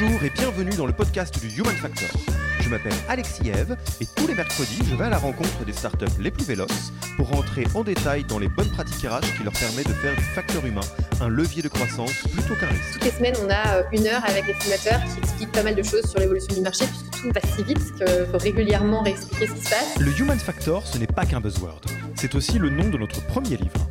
Bonjour et bienvenue dans le podcast du Human Factor. Je m'appelle Alexis Eve et tous les mercredis, je vais à la rencontre des startups les plus véloces pour rentrer en détail dans les bonnes pratiques RH qui leur permettent de faire du facteur humain un levier de croissance plutôt qu'un risque. Toutes les semaines, on a euh, une heure avec les fondateurs qui expliquent pas mal de choses sur l'évolution du marché puisque tout va si vite qu'il faut régulièrement réexpliquer ce qui se passe. Le Human Factor, ce n'est pas qu'un buzzword. C'est aussi le nom de notre premier livre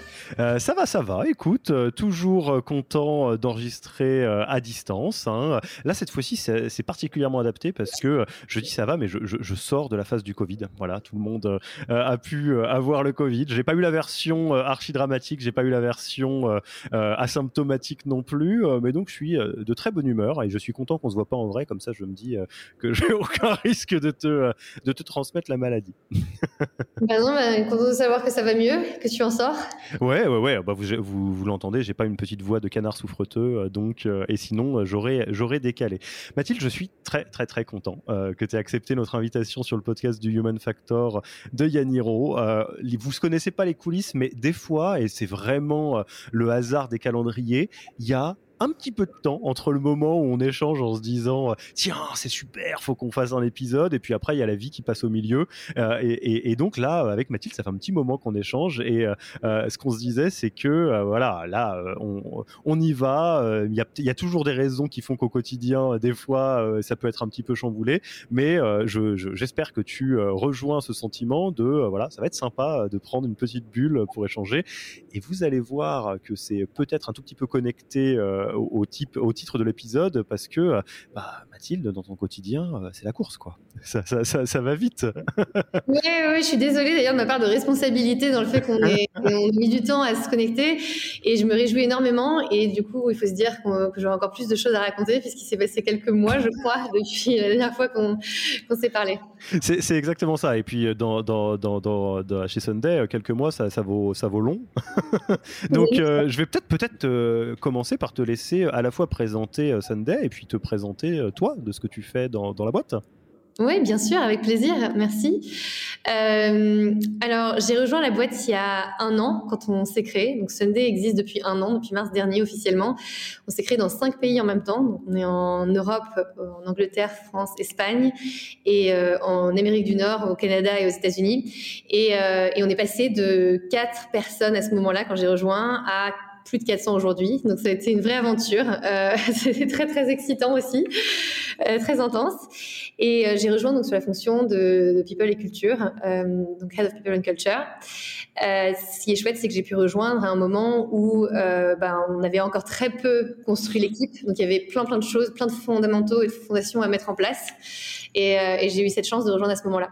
Euh, ça va, ça va. Écoute, euh, toujours euh, content d'enregistrer à distance. Hein. Là, cette fois-ci, c'est particulièrement adapté parce que je dis ça va, mais je, sors de la phase du Covid. Voilà, tout le monde a pu avoir le Covid. J'ai pas eu la version archi dramatique, j'ai pas eu la version asymptomatique non plus, mais donc je suis de très bonne humeur et je suis content qu'on se voit pas en vrai. Comme ça, je me dis que j'ai aucun risque de te de te transmettre la maladie. bah non, bah, content de savoir que ça va mieux, que tu en sors. Ouais, ouais, ouais, Bah, vous, vous, vous l'entendez, j'ai pas une petite voix de canard souffreteux, euh, donc, euh, et sinon, euh, j'aurais, décalé. Mathilde, je suis très, très, très content que tu aies accepté notre invitation sur le podcast du Human Factor de Yaniro. vous ne connaissez pas les coulisses, mais des fois, et c'est vraiment le hasard des calendriers, il y a un petit peu de temps entre le moment où on échange en se disant euh, tiens c'est super faut qu'on fasse un épisode et puis après il y a la vie qui passe au milieu. Euh, et, donc là avec Mathilde ça fait un petit moment qu'on échange et euh, ce qu'on se disait c'est que voilà là on, y va il y a, toujours des raisons qui font qu'au quotidien des fois ça peut être un petit peu chamboulé mais j'espère que tu rejoins ce sentiment de voilà ça va être sympa de prendre une petite bulle pour échanger. Et vous allez voir que c'est peut-être un tout petit peu connecté au, type, au titre de l'épisode parce que euh, bah, Mathilde, dans ton quotidien, euh, c'est la course, quoi. Ça, ça, ça, va vite. oui, oui, je suis désolée d'ailleurs de ma part de responsabilité dans le fait qu'on ait, mis du temps à se connecter et je me réjouis énormément. Et du coup, il faut se dire que j'aurai encore plus de choses à raconter puisqu'il s'est passé quelques mois, je crois, depuis la dernière fois qu'on s'est parlé. C'est exactement ça. Et puis, dans, dans, dans, dans, chez Sunday, quelques mois, ça, ça, vaut, ça vaut long. Donc, je vais peut-être peut-être commencer par te laisser à la fois présenter euh, Sunday et puis te présenter euh, toi de ce que tu fais dans, dans la boîte. Oui, bien sûr, avec plaisir, merci. Euh, alors, j'ai rejoint la boîte il y a un an, quand on s'est créé. Donc, Sunday existe depuis un an, depuis mars dernier officiellement. On s'est créé dans cinq pays en même temps. on est en Europe, en Angleterre, France, Espagne, et en Amérique du Nord, au Canada et aux États-Unis. Et, et on est passé de quatre personnes à ce moment-là, quand j'ai rejoint, à plus de 400 aujourd'hui. Donc ça a été une vraie aventure. Euh, C'était très très excitant aussi. très intense. Et j'ai rejoint donc sur la fonction de, People et Culture, donc Head of People and Culture. ce qui est chouette, c'est que j'ai pu rejoindre à un moment où ben, on avait encore très peu construit l'équipe, donc il y avait plein plein de choses, plein de fondamentaux et de fondations à mettre en place. Et, et j'ai eu cette chance de rejoindre à ce moment-là.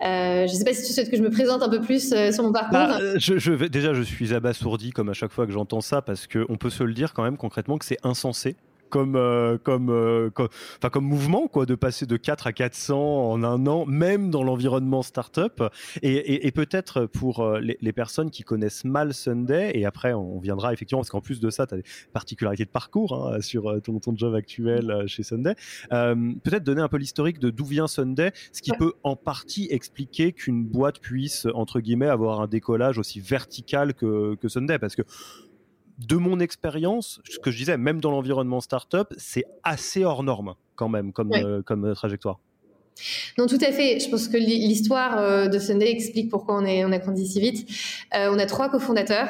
Euh, je ne sais pas si tu souhaites que je me présente un peu plus euh, sur mon parcours. Bah, euh, je, déjà, je suis abasourdi comme à chaque fois que j'entends ça parce qu'on peut se le dire quand même concrètement que c'est insensé comme euh, comme euh, comme, comme mouvement quoi de passer de 4 à 400 en un an même dans l'environnement startup. Et, et, et peut-être pour euh, les, les, personnes qui connaissent mal Sunday et après on viendra effectivement parce qu'en plus de ça tu as des particularités de parcours hein, sur ton, ton job actuel chez Sunday. Peut-être donner un peu l'historique de d'où vient Sunday ce qui peut en partie expliquer qu'une boîte puisse entre guillemets avoir un décollage aussi vertical que, que Sunday parce que de mon expérience, ce que je disais, même dans l'environnement startup, c'est assez hors norme quand même comme, euh, comme euh, trajectoire. Non, tout à fait. Je pense que l'histoire euh, de Sunday explique pourquoi on, est, on a grandi si vite. on a trois cofondateurs,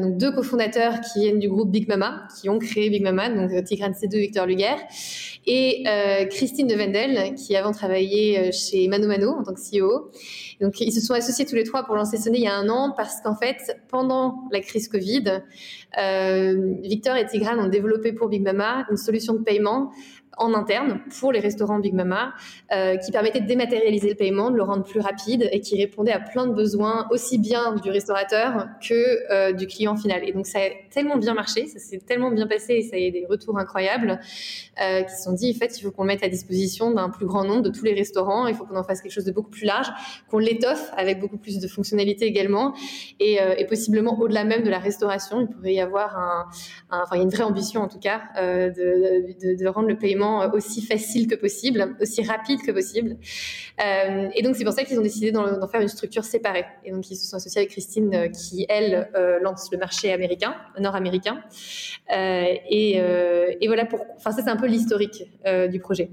donc deux cofondateurs qui viennent du groupe Big Mama, qui ont créé Big Mama, donc Tigran C2 Victor Luguer, et Christine de Wendel, qui avant travaillé chez Mano Mano en tant que CEO. Donc, ils se sont associés tous les trois pour lancer Sunday il y a un an parce qu'en fait, pendant la crise Covid, euh, Victor et Tigran ont développé pour Big Mama une solution de paiement en interne pour les restaurants Big Mama euh, qui permettait de dématérialiser le paiement, de le rendre plus rapide et qui répondait à plein de besoins aussi bien du restaurateur que euh, du client final. Et donc ça a tellement bien marché, ça s'est tellement bien passé et ça a eu des retours incroyables euh, qui se sont dit en fait il faut qu'on le mette à disposition d'un plus grand nombre de tous les restaurants, il faut qu'on en fasse quelque chose de beaucoup plus large, qu'on l'étoffe avec beaucoup plus de fonctionnalités également et, possiblement au-delà même de la restauration, il pourrait y avoir un, enfin il y a une vraie ambition en tout cas de, de rendre le paiement euh, aussi facile que possible, aussi rapide que possible. Euh, et donc c'est pour ça qu'ils ont décidé d'en faire une structure séparée. Et donc ils se sont associés avec Christine euh, qui, elle, lance le marché américain, nord-américain. Et, et, voilà, pour, enfin ça c'est un peu l'historique du projet.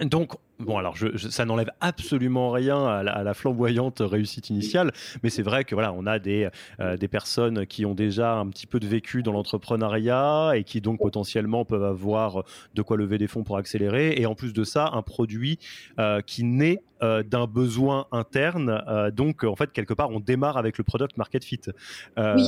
Donc, bon, alors je, ça n'enlève absolument rien à la, flamboyante réussite initiale, mais c'est vrai que voilà, on a des, euh, des personnes qui ont déjà un petit peu de vécu dans l'entrepreneuriat et qui donc potentiellement peuvent avoir de quoi lever des fonds pour accélérer. Et en plus de ça, un produit euh, qui naît euh, d'un besoin interne. donc, en fait, quelque part, on démarre avec le product market fit. oui.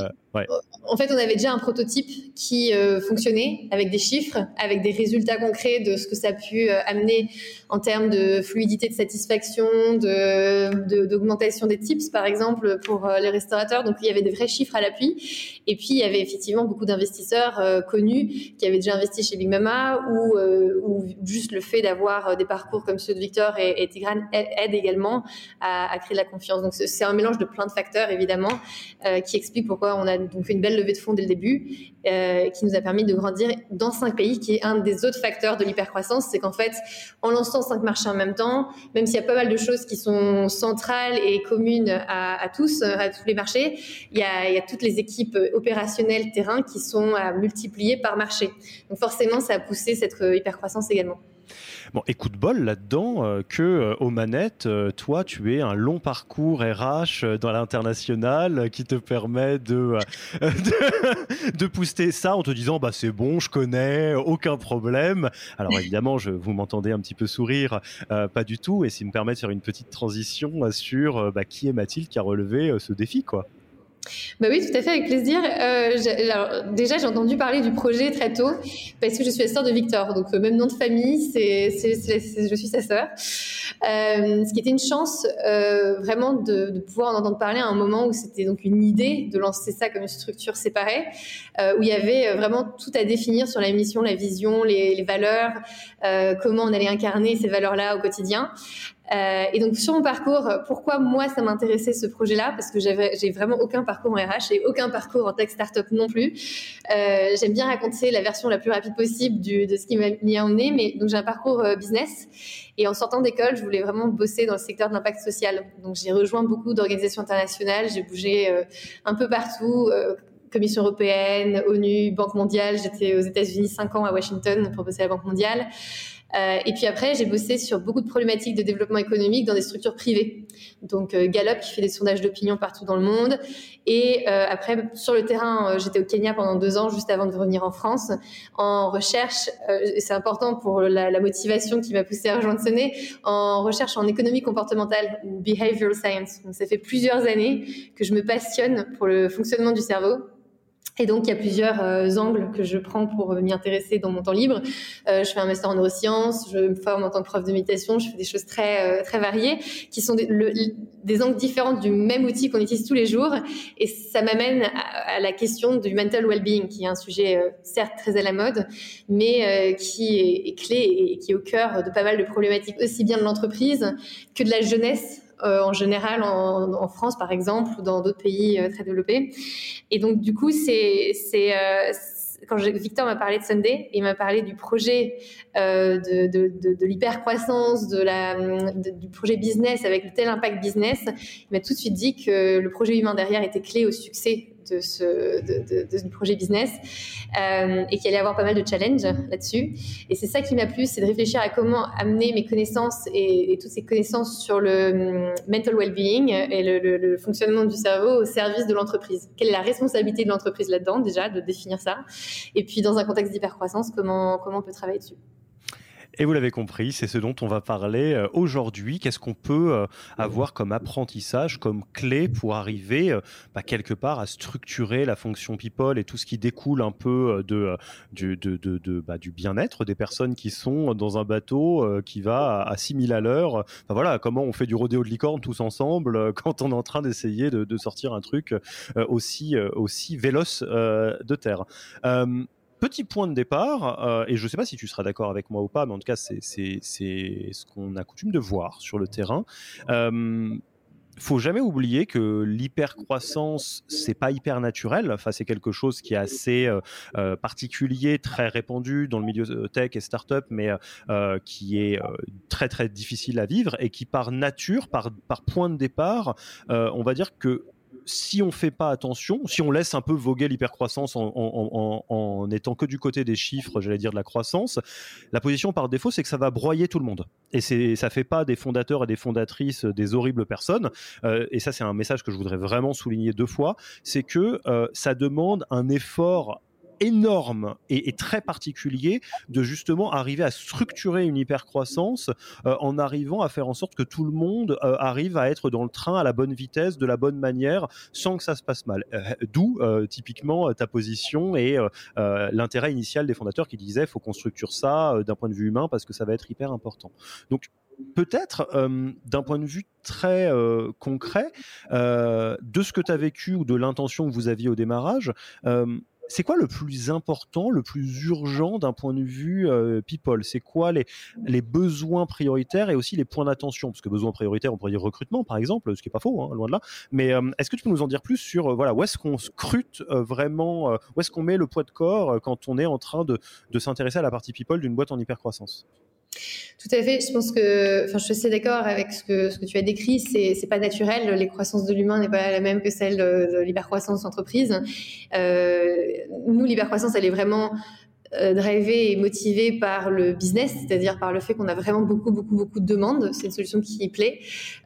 En fait, on avait déjà un prototype qui fonctionnait avec des chiffres, avec des résultats concrets de ce que ça a pu amener en termes de fluidité de satisfaction, d'augmentation de, des tips, par exemple, pour euh, les restaurateurs. Donc, il y avait des vrais chiffres à l'appui. Et puis, il y avait effectivement beaucoup d'investisseurs euh, connus qui avaient déjà investi chez Big Mama ou, euh, ou juste le fait d'avoir des parcours comme ceux de Victor et, Tigran aide également à, à, créer de la confiance. Donc, c'est un mélange de plein de facteurs, évidemment, qui explique pourquoi on a donc fait une belle levée de fonds dès le début, qui nous a permis de grandir dans cinq pays, qui est un des autres facteurs de l'hypercroissance. C'est qu'en fait, en lançant cinq marchés en même temps, même s'il y a pas mal de choses qui sont centrales et communes à, tous, à tous les marchés, il y, a, il y, a, toutes les équipes opérationnelles terrain qui sont à multiplier par marché. Donc forcément, ça a poussé cette hypercroissance également. Bon, écoute bol là-dedans euh, que euh, aux manettes, euh, toi, tu es un long parcours RH dans l'international qui te permet de, de, ça en te disant bah c'est bon, je connais, aucun problème. Alors évidemment, vous m'entendez un petit peu sourire, pas du tout, et s'il me permet de faire une petite transition sur bah, qui est Mathilde qui a relevé ce défi, quoi. Bah oui, tout à fait, avec plaisir. Euh, alors, déjà, j'ai entendu parler du projet très tôt parce que je suis la sœur de Victor. Donc, euh, même nom de famille, c'est, je suis sa sœur. Euh, ce qui était une chance euh, vraiment de, de, pouvoir en entendre parler à un moment où c'était donc une idée de lancer ça comme une structure séparée, euh, où il y avait vraiment tout à définir sur la mission, la vision, les, les valeurs, comment on allait incarner ces valeurs-là au quotidien. Euh, et donc sur mon parcours, pourquoi moi ça m'intéressait ce projet-là? Parce que j'ai vraiment aucun parcours en RH et aucun parcours en tech startup non plus. Euh, J'aime bien raconter la version la plus rapide possible du, de ce qui mis à emmener, mais donc j'ai un parcours euh, business. Et en sortant d'école, je voulais vraiment bosser dans le secteur de l'impact social. Donc j'ai rejoint beaucoup d'organisations internationales, j'ai bougé euh, un peu partout. Euh, Commission européenne, ONU, Banque mondiale. J'étais aux États-Unis cinq ans à Washington pour bosser à la Banque mondiale. et puis après, j'ai bossé sur beaucoup de problématiques de développement économique dans des structures privées. Donc Gallup qui fait des sondages d'opinion partout dans le monde. Et après, sur le terrain, j'étais au Kenya pendant deux ans, juste avant de revenir en France, en recherche. c'est important pour la, motivation qui m'a poussé à rejoindre Sonnet, en recherche en économie comportementale ou behavioral science. Donc, ça fait plusieurs années que je me passionne pour le fonctionnement du cerveau et donc, il y a plusieurs euh, angles que je prends pour m'y intéresser dans mon temps libre. Euh, je fais un master en neurosciences, je me forme en tant que prof de méditation, je fais des choses très, euh, très variées, qui sont des, angles différents du même outil qu'on utilise tous les jours. Et ça m'amène à, la question du mental well-being, qui est un sujet euh, certes très à la mode, mais qui est, est, clé et qui est au cœur de pas mal de problématiques, aussi bien de l'entreprise que de la jeunesse euh, en général en, France, par exemple, ou dans d'autres pays euh, très développés. Et donc, du coup, c'est euh, quand Victor m'a parlé de Sunday, il m'a parlé du projet de l'hypercroissance, de la, du projet business avec tel impact business. Il m'a tout de suite dit que le projet humain derrière était clé au succès de ce de, projet business euh, et qu'il allait avoir pas mal de challenges là-dessus. Et c'est ça qui m'a plu, c'est de réfléchir à comment amener mes connaissances et, toutes ces connaissances sur le hum, mental well-being et le, fonctionnement du cerveau au service de l'entreprise. Quelle est la responsabilité de l'entreprise là-dedans déjà, de définir ça? Et puis dans un contexte d'hypercroissance, comment, comment on peut travailler dessus? Et vous l'avez compris, c'est ce dont on va parler euh, aujourd'hui. Qu'est-ce qu'on peut euh, avoir comme apprentissage, comme clé pour arriver euh, bah, quelque part à structurer la fonction people et tout ce qui découle un peu de, bah, du bien-être des personnes qui sont dans un bateau qui va à 6000 à l'heure. Voilà, comment on fait du rodéo de licorne tous ensemble quand on est en train d'essayer de, sortir un truc aussi, aussi véloce de terre petit point de départ, euh, et je ne sais pas si tu seras d'accord avec moi ou pas, mais en tout cas, c'est ce qu'on a coutume de voir sur le terrain. Euh, faut jamais oublier que l'hypercroissance, c'est pas hyper naturel. Enfin, c'est quelque chose qui est assez euh, euh, particulier, très répandu dans le milieu tech et startup, mais qui est très très difficile à vivre et qui, par nature, par point de départ, on va dire que si on fait pas attention, si on laisse un peu voguer l'hypercroissance en, en, en, étant que du côté des chiffres, j'allais dire de la croissance, la position par défaut, c'est que ça va broyer tout le monde. Et c'est, ça fait pas des fondateurs et des fondatrices des horribles personnes. Euh, et ça, c'est un message que je voudrais vraiment souligner deux fois, c'est que euh, ça demande un effort énorme et, très particulier de justement arriver à structurer une hypercroissance euh, en arrivant à faire en sorte que tout le monde euh, arrive à être dans le train à la bonne vitesse, de la bonne manière, sans que ça se passe mal. Euh, d'où typiquement ta position et l'intérêt initial des fondateurs qui disaient faut qu'on structure ça d'un point de vue humain parce que ça va être hyper important. Donc peut-être d'un point de vue très concret de ce que tu as vécu ou de l'intention que vous aviez au démarrage, c'est quoi le plus important, le plus urgent d'un point de vue euh, people? C'est quoi les, besoins prioritaires et aussi les points d'attention? Parce que besoins prioritaires, on pourrait dire recrutement, par exemple, ce qui n'est pas faux, hein, loin de là. Mais euh, est-ce que tu peux nous en dire plus sur euh, voilà, où est-ce qu'on scrute vraiment, où est-ce qu'on met le poids de corps quand on est en train de, de s'intéresser à la partie people d'une boîte en hypercroissance? Tout à fait. Je pense que, enfin, je suis assez d'accord avec ce que, ce que tu as décrit. C'est, c'est pas naturel. Les croissances de l'humain n'est pas la même que celle de, l'hypercroissance d'entreprise. Euh, nous, l'hypercroissance, elle est vraiment euh, drivée et motivée par le business, c'est-à-dire par le fait qu'on a vraiment beaucoup, beaucoup, beaucoup de demandes. C'est une solution qui plaît.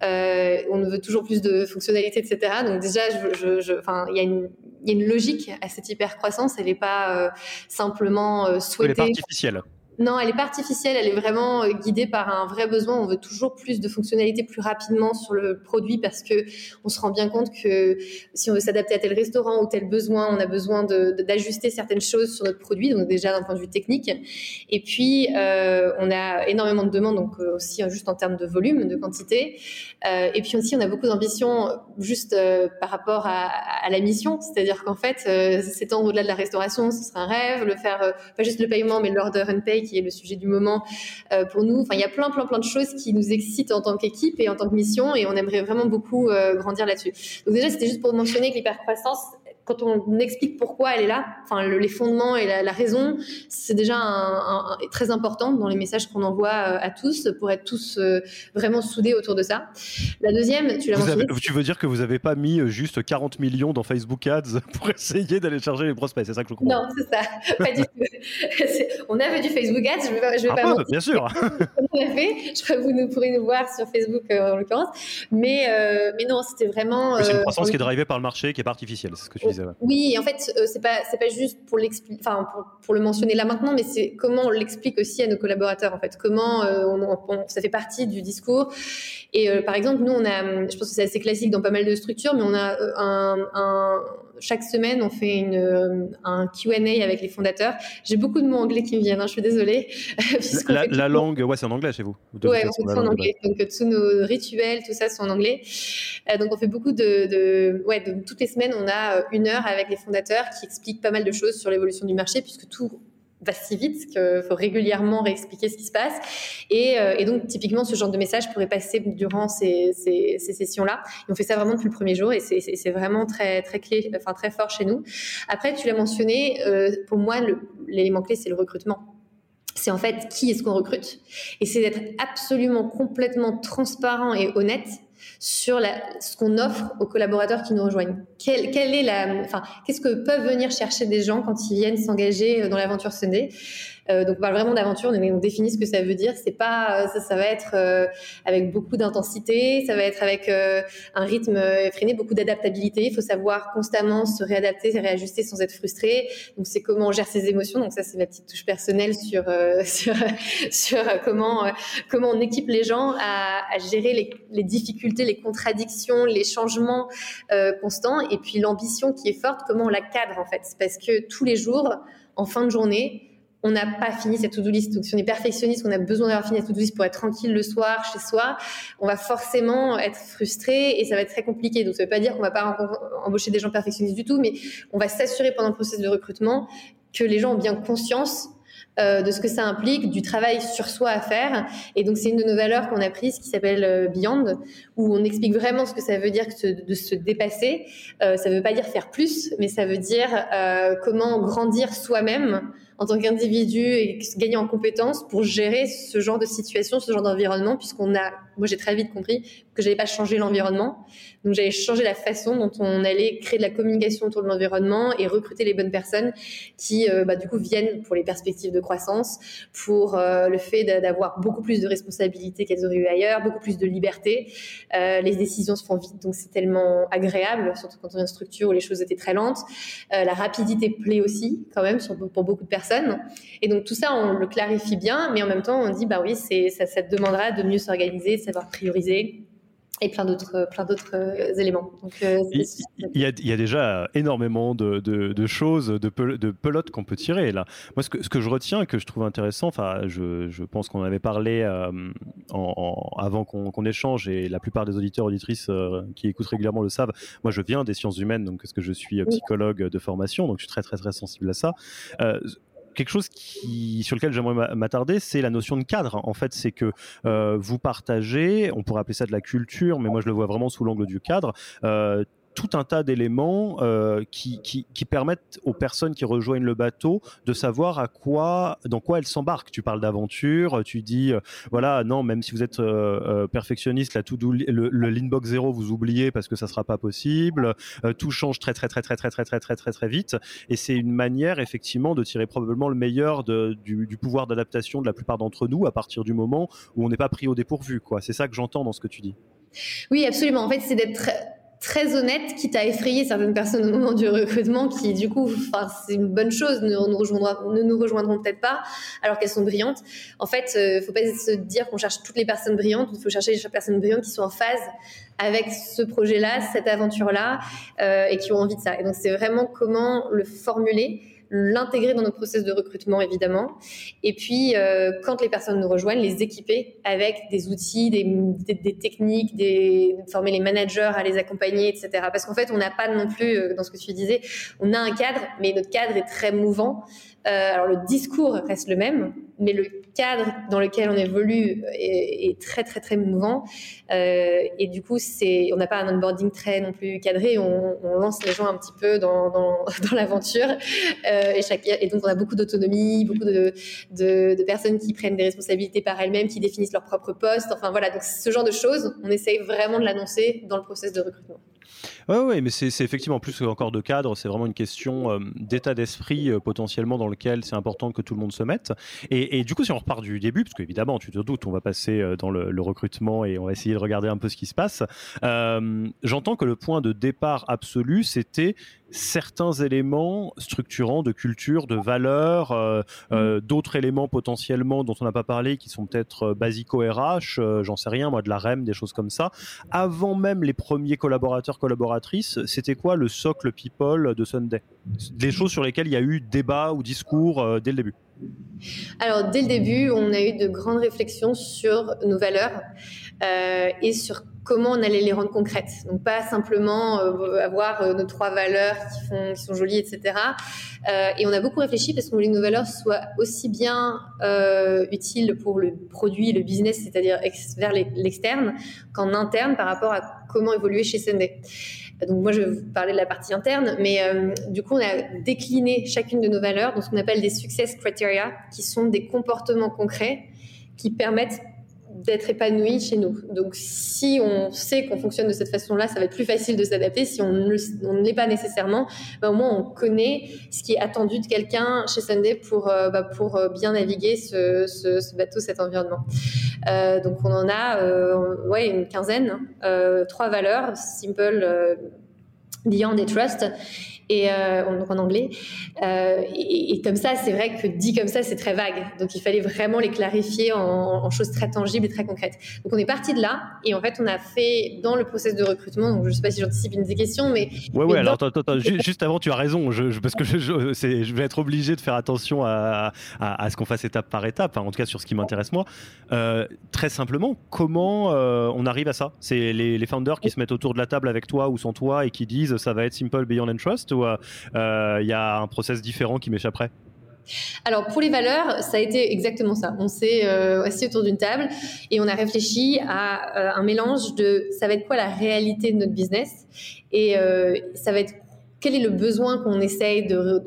Euh, on veut toujours plus de fonctionnalités, etc. Donc déjà, je, je, enfin, il y a une il y a une logique à cette hypercroissance. Elle n'est pas euh, simplement souhaitée. Elle n'est pas artificielle. Non, elle n'est pas artificielle, elle est vraiment euh, guidée par un vrai besoin. On veut toujours plus de fonctionnalités plus rapidement sur le produit parce que on se rend bien compte que si on veut s'adapter à tel restaurant ou tel besoin, on a besoin d'ajuster certaines choses sur notre produit, donc déjà d'un point de vue technique. Et puis, euh, on a énormément de demandes, donc euh, aussi juste en termes de volume, de quantité. et puis aussi, on a beaucoup d'ambition juste par rapport à, la mission, c'est-à-dire qu'en fait, s'étendre au-delà de la restauration, ce serait un rêve. Le faire, pas juste le paiement, mais l'order and pay qui est le sujet du moment euh, pour nous. Enfin, il y a plein, plein, plein de choses qui nous excitent en tant qu'équipe et en tant que mission, et on aimerait vraiment beaucoup euh, grandir là-dessus. Donc déjà, c'était juste pour mentionner que l'hypercroissance quand on explique pourquoi elle est là, enfin les fondements et la, raison, c'est déjà un, très important dans les messages qu'on envoie euh, à tous pour être tous euh, vraiment soudés autour de ça. La deuxième, tu l'as mentionné. tu veux dire que vous n'avez pas mis euh, juste 40 millions dans Facebook Ads pour essayer d'aller charger les prospects, c'est ça que je comprends Non, c'est ça, pas du tout. on a fait du Facebook Ads, je vais pas, vais ah pas Bien sûr. on a fait, je crois que vous nous pourrez nous voir sur Facebook en l'occurrence, mais mais non, c'était vraiment. c'est une croissance qui est drivée par le marché, qui est pas artificielle, c'est ce que tu disais. Oui, en fait, euh, c'est pas c'est pas juste pour l'expliquer, enfin pour, le mentionner là maintenant, mais c'est comment on l'explique aussi à nos collaborateurs en fait. Comment euh, ça fait partie du discours. Et euh, par exemple, nous on a, je pense que c'est assez classique dans pas mal de structures, mais on a un, chaque semaine, on fait une, un Q&A avec les fondateurs. J'ai beaucoup de mots anglais qui me viennent, hein, je suis désolée. la, langue, ouais, c'est en anglais chez vous. Oui, on fait en anglais. Donc tous nos rituels, tout ça, sont en anglais. donc on fait beaucoup de, de, ouais, de, toutes les semaines, on a une heure avec les fondateurs qui expliquent pas mal de choses sur l'évolution du marché, puisque tout va si vite qu'il faut régulièrement réexpliquer ce qui se passe. Euh, et, donc, typiquement, ce genre de message pourrait passer durant ces, sessions-là. on fait ça vraiment depuis le premier jour et c'est vraiment très, très clé, enfin très fort chez nous. Après, tu l'as mentionné, euh, pour moi, l'élément clé, c'est le recrutement c'est en fait qui est-ce qu'on recrute? Et c'est d'être absolument complètement transparent et honnête sur ce qu'on offre aux collaborateurs qui nous rejoignent. Est la, enfin, qu'est-ce que peuvent venir chercher des gens quand ils viennent s'engager euh, dans l'aventure Sunday? Euh, donc on parle vraiment d'aventure, on, on définit ce que ça veut dire. C'est pas euh, ça, ça va être euh, avec beaucoup d'intensité, ça va être avec un rythme effréné, beaucoup d'adaptabilité. Il faut savoir constamment se réadapter, se réajuster sans être frustré. Donc c'est comment on gère ses émotions. Donc ça c'est ma petite touche personnelle sur sur, sur comment comment on équipe les gens à, à gérer les, les, difficultés, les contradictions, les changements constants et puis l'ambition qui est forte, comment on la cadre en fait. Parce que tous les jours, en fin de journée, on n'a pas fini cette to-do list. Donc, si on est perfectionniste, on a besoin d'avoir fini cette to-do list pour être tranquille le soir chez soi, on va forcément être frustré et ça va être très compliqué. Donc, ça ne veut pas dire qu'on va pas embaucher des gens perfectionnistes du tout, mais on va s'assurer pendant le processus de recrutement que les gens ont bien conscience euh, de ce que ça implique, du travail sur soi à faire. Et donc, c'est une de nos valeurs qu'on a prises qui s'appelle euh, Beyond, où on explique vraiment ce que ça veut dire de se dépasser. Euh, ça ne veut pas dire faire plus, mais ça veut dire comment grandir soi-même en tant qu'individu et gagner en compétences pour gérer ce genre de situation, ce genre d'environnement, puisqu'on a, moi j'ai très vite compris que j'allais pas changer l'environnement, donc j'allais changer la façon dont on allait créer de la communication autour de l'environnement et recruter les bonnes personnes qui, euh, bah, du coup, viennent pour les perspectives de croissance, pour euh, le fait d'avoir beaucoup plus de responsabilités qu'elles auraient eu ailleurs, beaucoup plus de liberté. Euh, les décisions se font vite, donc c'est tellement agréable, surtout quand on est une structure où les choses étaient très lentes. la rapidité plaît aussi, quand même, pour beaucoup de personnes et donc tout ça, on le clarifie bien, mais en même temps, on dit, bah oui, ça, ça te demandera de mieux s'organiser, savoir prioriser et plein d'autres plein d'autres euh, éléments. Euh, il, y a, il, y a, déjà énormément de, de, choses, de, de pelotes qu'on peut tirer là. Moi, ce que, ce que je retiens et que je trouve intéressant, enfin, je, je pense qu'on en avait parlé euh, en, avant qu'on échange et la plupart des auditeurs auditrices qui écoutent régulièrement le savent. Moi, je viens des sciences humaines, donc parce que je suis psychologue de formation, donc je suis très très très sensible à ça quelque chose qui, sur lequel j'aimerais m'attarder, c'est la notion de cadre. En fait, c'est que euh, vous partagez, on pourrait appeler ça de la culture, mais moi je le vois vraiment sous l'angle du cadre. Euh, tout un tas d'éléments euh, qui, qui, permettent aux personnes qui rejoignent le bateau de savoir à quoi, dans quoi elles s'embarquent. Tu parles d'aventure, tu dis, euh, voilà, non, même si vous êtes euh, perfectionniste, la tout le, le l'inbox zéro, vous oubliez parce que ça sera pas possible. tout change très très très très très très très très très très vite, et c'est une manière effectivement de tirer probablement le meilleur de, du, du, pouvoir d'adaptation de la plupart d'entre nous à partir du moment où on n'est pas pris au dépourvu. C'est ça que j'entends dans ce que tu dis. Oui, absolument. En fait, c'est d'être très honnête, quitte à effrayer certaines personnes au moment du recrutement, qui du coup, c'est une bonne chose, ne nous, rejoindront, peut-être pas, alors qu'elles sont brillantes. En fait, il euh, faut pas se dire qu'on cherche toutes les personnes brillantes, il faut chercher les personnes brillantes qui sont en phase avec ce projet-là, cette aventure-là, euh, et qui ont envie de ça. Et donc, c'est vraiment comment le formuler l'intégrer dans notre process de recrutement évidemment, et puis euh, quand les personnes nous rejoignent, les équiper avec des outils, des, techniques, des, former les managers à les accompagner, etc. Parce qu'en fait, on n'a pas non plus, euh, dans ce que tu disais, on a un cadre, mais notre cadre est très mouvant. Euh, alors le discours reste le même, mais le cadre dans lequel on évolue est, très très très mouvant. Euh, et du coup c'est on n'a pas un onboarding très non plus cadré. On, lance les gens un petit peu dans, dans, dans l'aventure. Euh, et, et donc on a beaucoup d'autonomie beaucoup de, de, de, personnes qui prennent des responsabilités par elles-mêmes qui définissent leur propre poste. Enfin voilà. Donc ce genre de choses on essaye vraiment de l'annoncer dans le process de recrutement oui, ouais, mais c'est effectivement plus encore de cadre, c'est vraiment une question euh, d'état d'esprit euh, potentiellement dans lequel c'est important que tout le monde se mette. Et, du coup, si on repart du début, parce qu'évidemment, tu te doutes, on va passer euh, dans le, recrutement et on va essayer de regarder un peu ce qui se passe. J'entends que le point de départ absolu, c'était certains éléments structurants de culture, de valeurs, euh, euh, d'autres éléments potentiellement dont on n'a pas parlé qui sont peut-être euh, basico RH, j'en sais rien, moi de la REM, des choses comme ça. Avant même les premiers collaborateurs, collaboratrices, c'était quoi le socle people de Sunday? Des choses sur lesquelles il y a eu débat ou discours dès le début? Alors, dès le début, on a eu de grandes réflexions sur nos valeurs et sur comment on allait les rendre concrètes. Donc pas simplement euh, avoir euh, nos trois valeurs qui, sont jolies, etc. Euh, et on a beaucoup réfléchi parce qu'on voulait que nos valeurs soient aussi bien utiles pour le produit, le business, c'est-à-dire vers l'externe, qu'en interne par rapport à comment évoluer chez Sunday. Donc moi, je vais vous parler de la partie interne, mais du coup, on a décliné chacune de nos valeurs dans ce qu'on appelle des success criteria, qui sont des comportements concrets qui permettent d'être épanoui chez nous. Donc, si on sait qu'on fonctionne de cette façon-là, ça va être plus facile de s'adapter. Si on ne l'est pas nécessairement, bah, au moins on connaît ce qui est attendu de quelqu'un chez Sunday pour, euh, bah, pour euh, bien naviguer ce, ce, bateau, cet environnement. Euh, donc, on en a ouais, une quinzaine, trois valeurs, simple, beyond et trust et euh, donc en anglais. Euh, et, comme ça, c'est vrai que dit comme ça, c'est très vague. Donc il fallait vraiment les clarifier en, choses très tangibles et très concrètes. Donc on est parti de là et en fait on a fait dans le process de recrutement. Donc je sais pas si j'anticipe une des questions, mais ouais ouais. Alors attends, attends, juste avant, tu as raison. Je, parce que je, je, vais être obligé de faire attention à, à, ce qu'on fasse étape par étape. en tout cas sur ce qui m'intéresse moi. Euh, très simplement, comment euh, on arrive à ça? C'est les, les founders qui se mettent autour de la table avec toi ou sans toi et qui disent ça va être simple, beyond and trust il euh, y a un process différent qui m'échapperait? Alors pour les valeurs, ça a été exactement ça. On s'est euh, assis autour d'une table et on a réfléchi à euh, un mélange de ça va être quoi la réalité de notre business et ça va être quel est le besoin qu'on essaye de,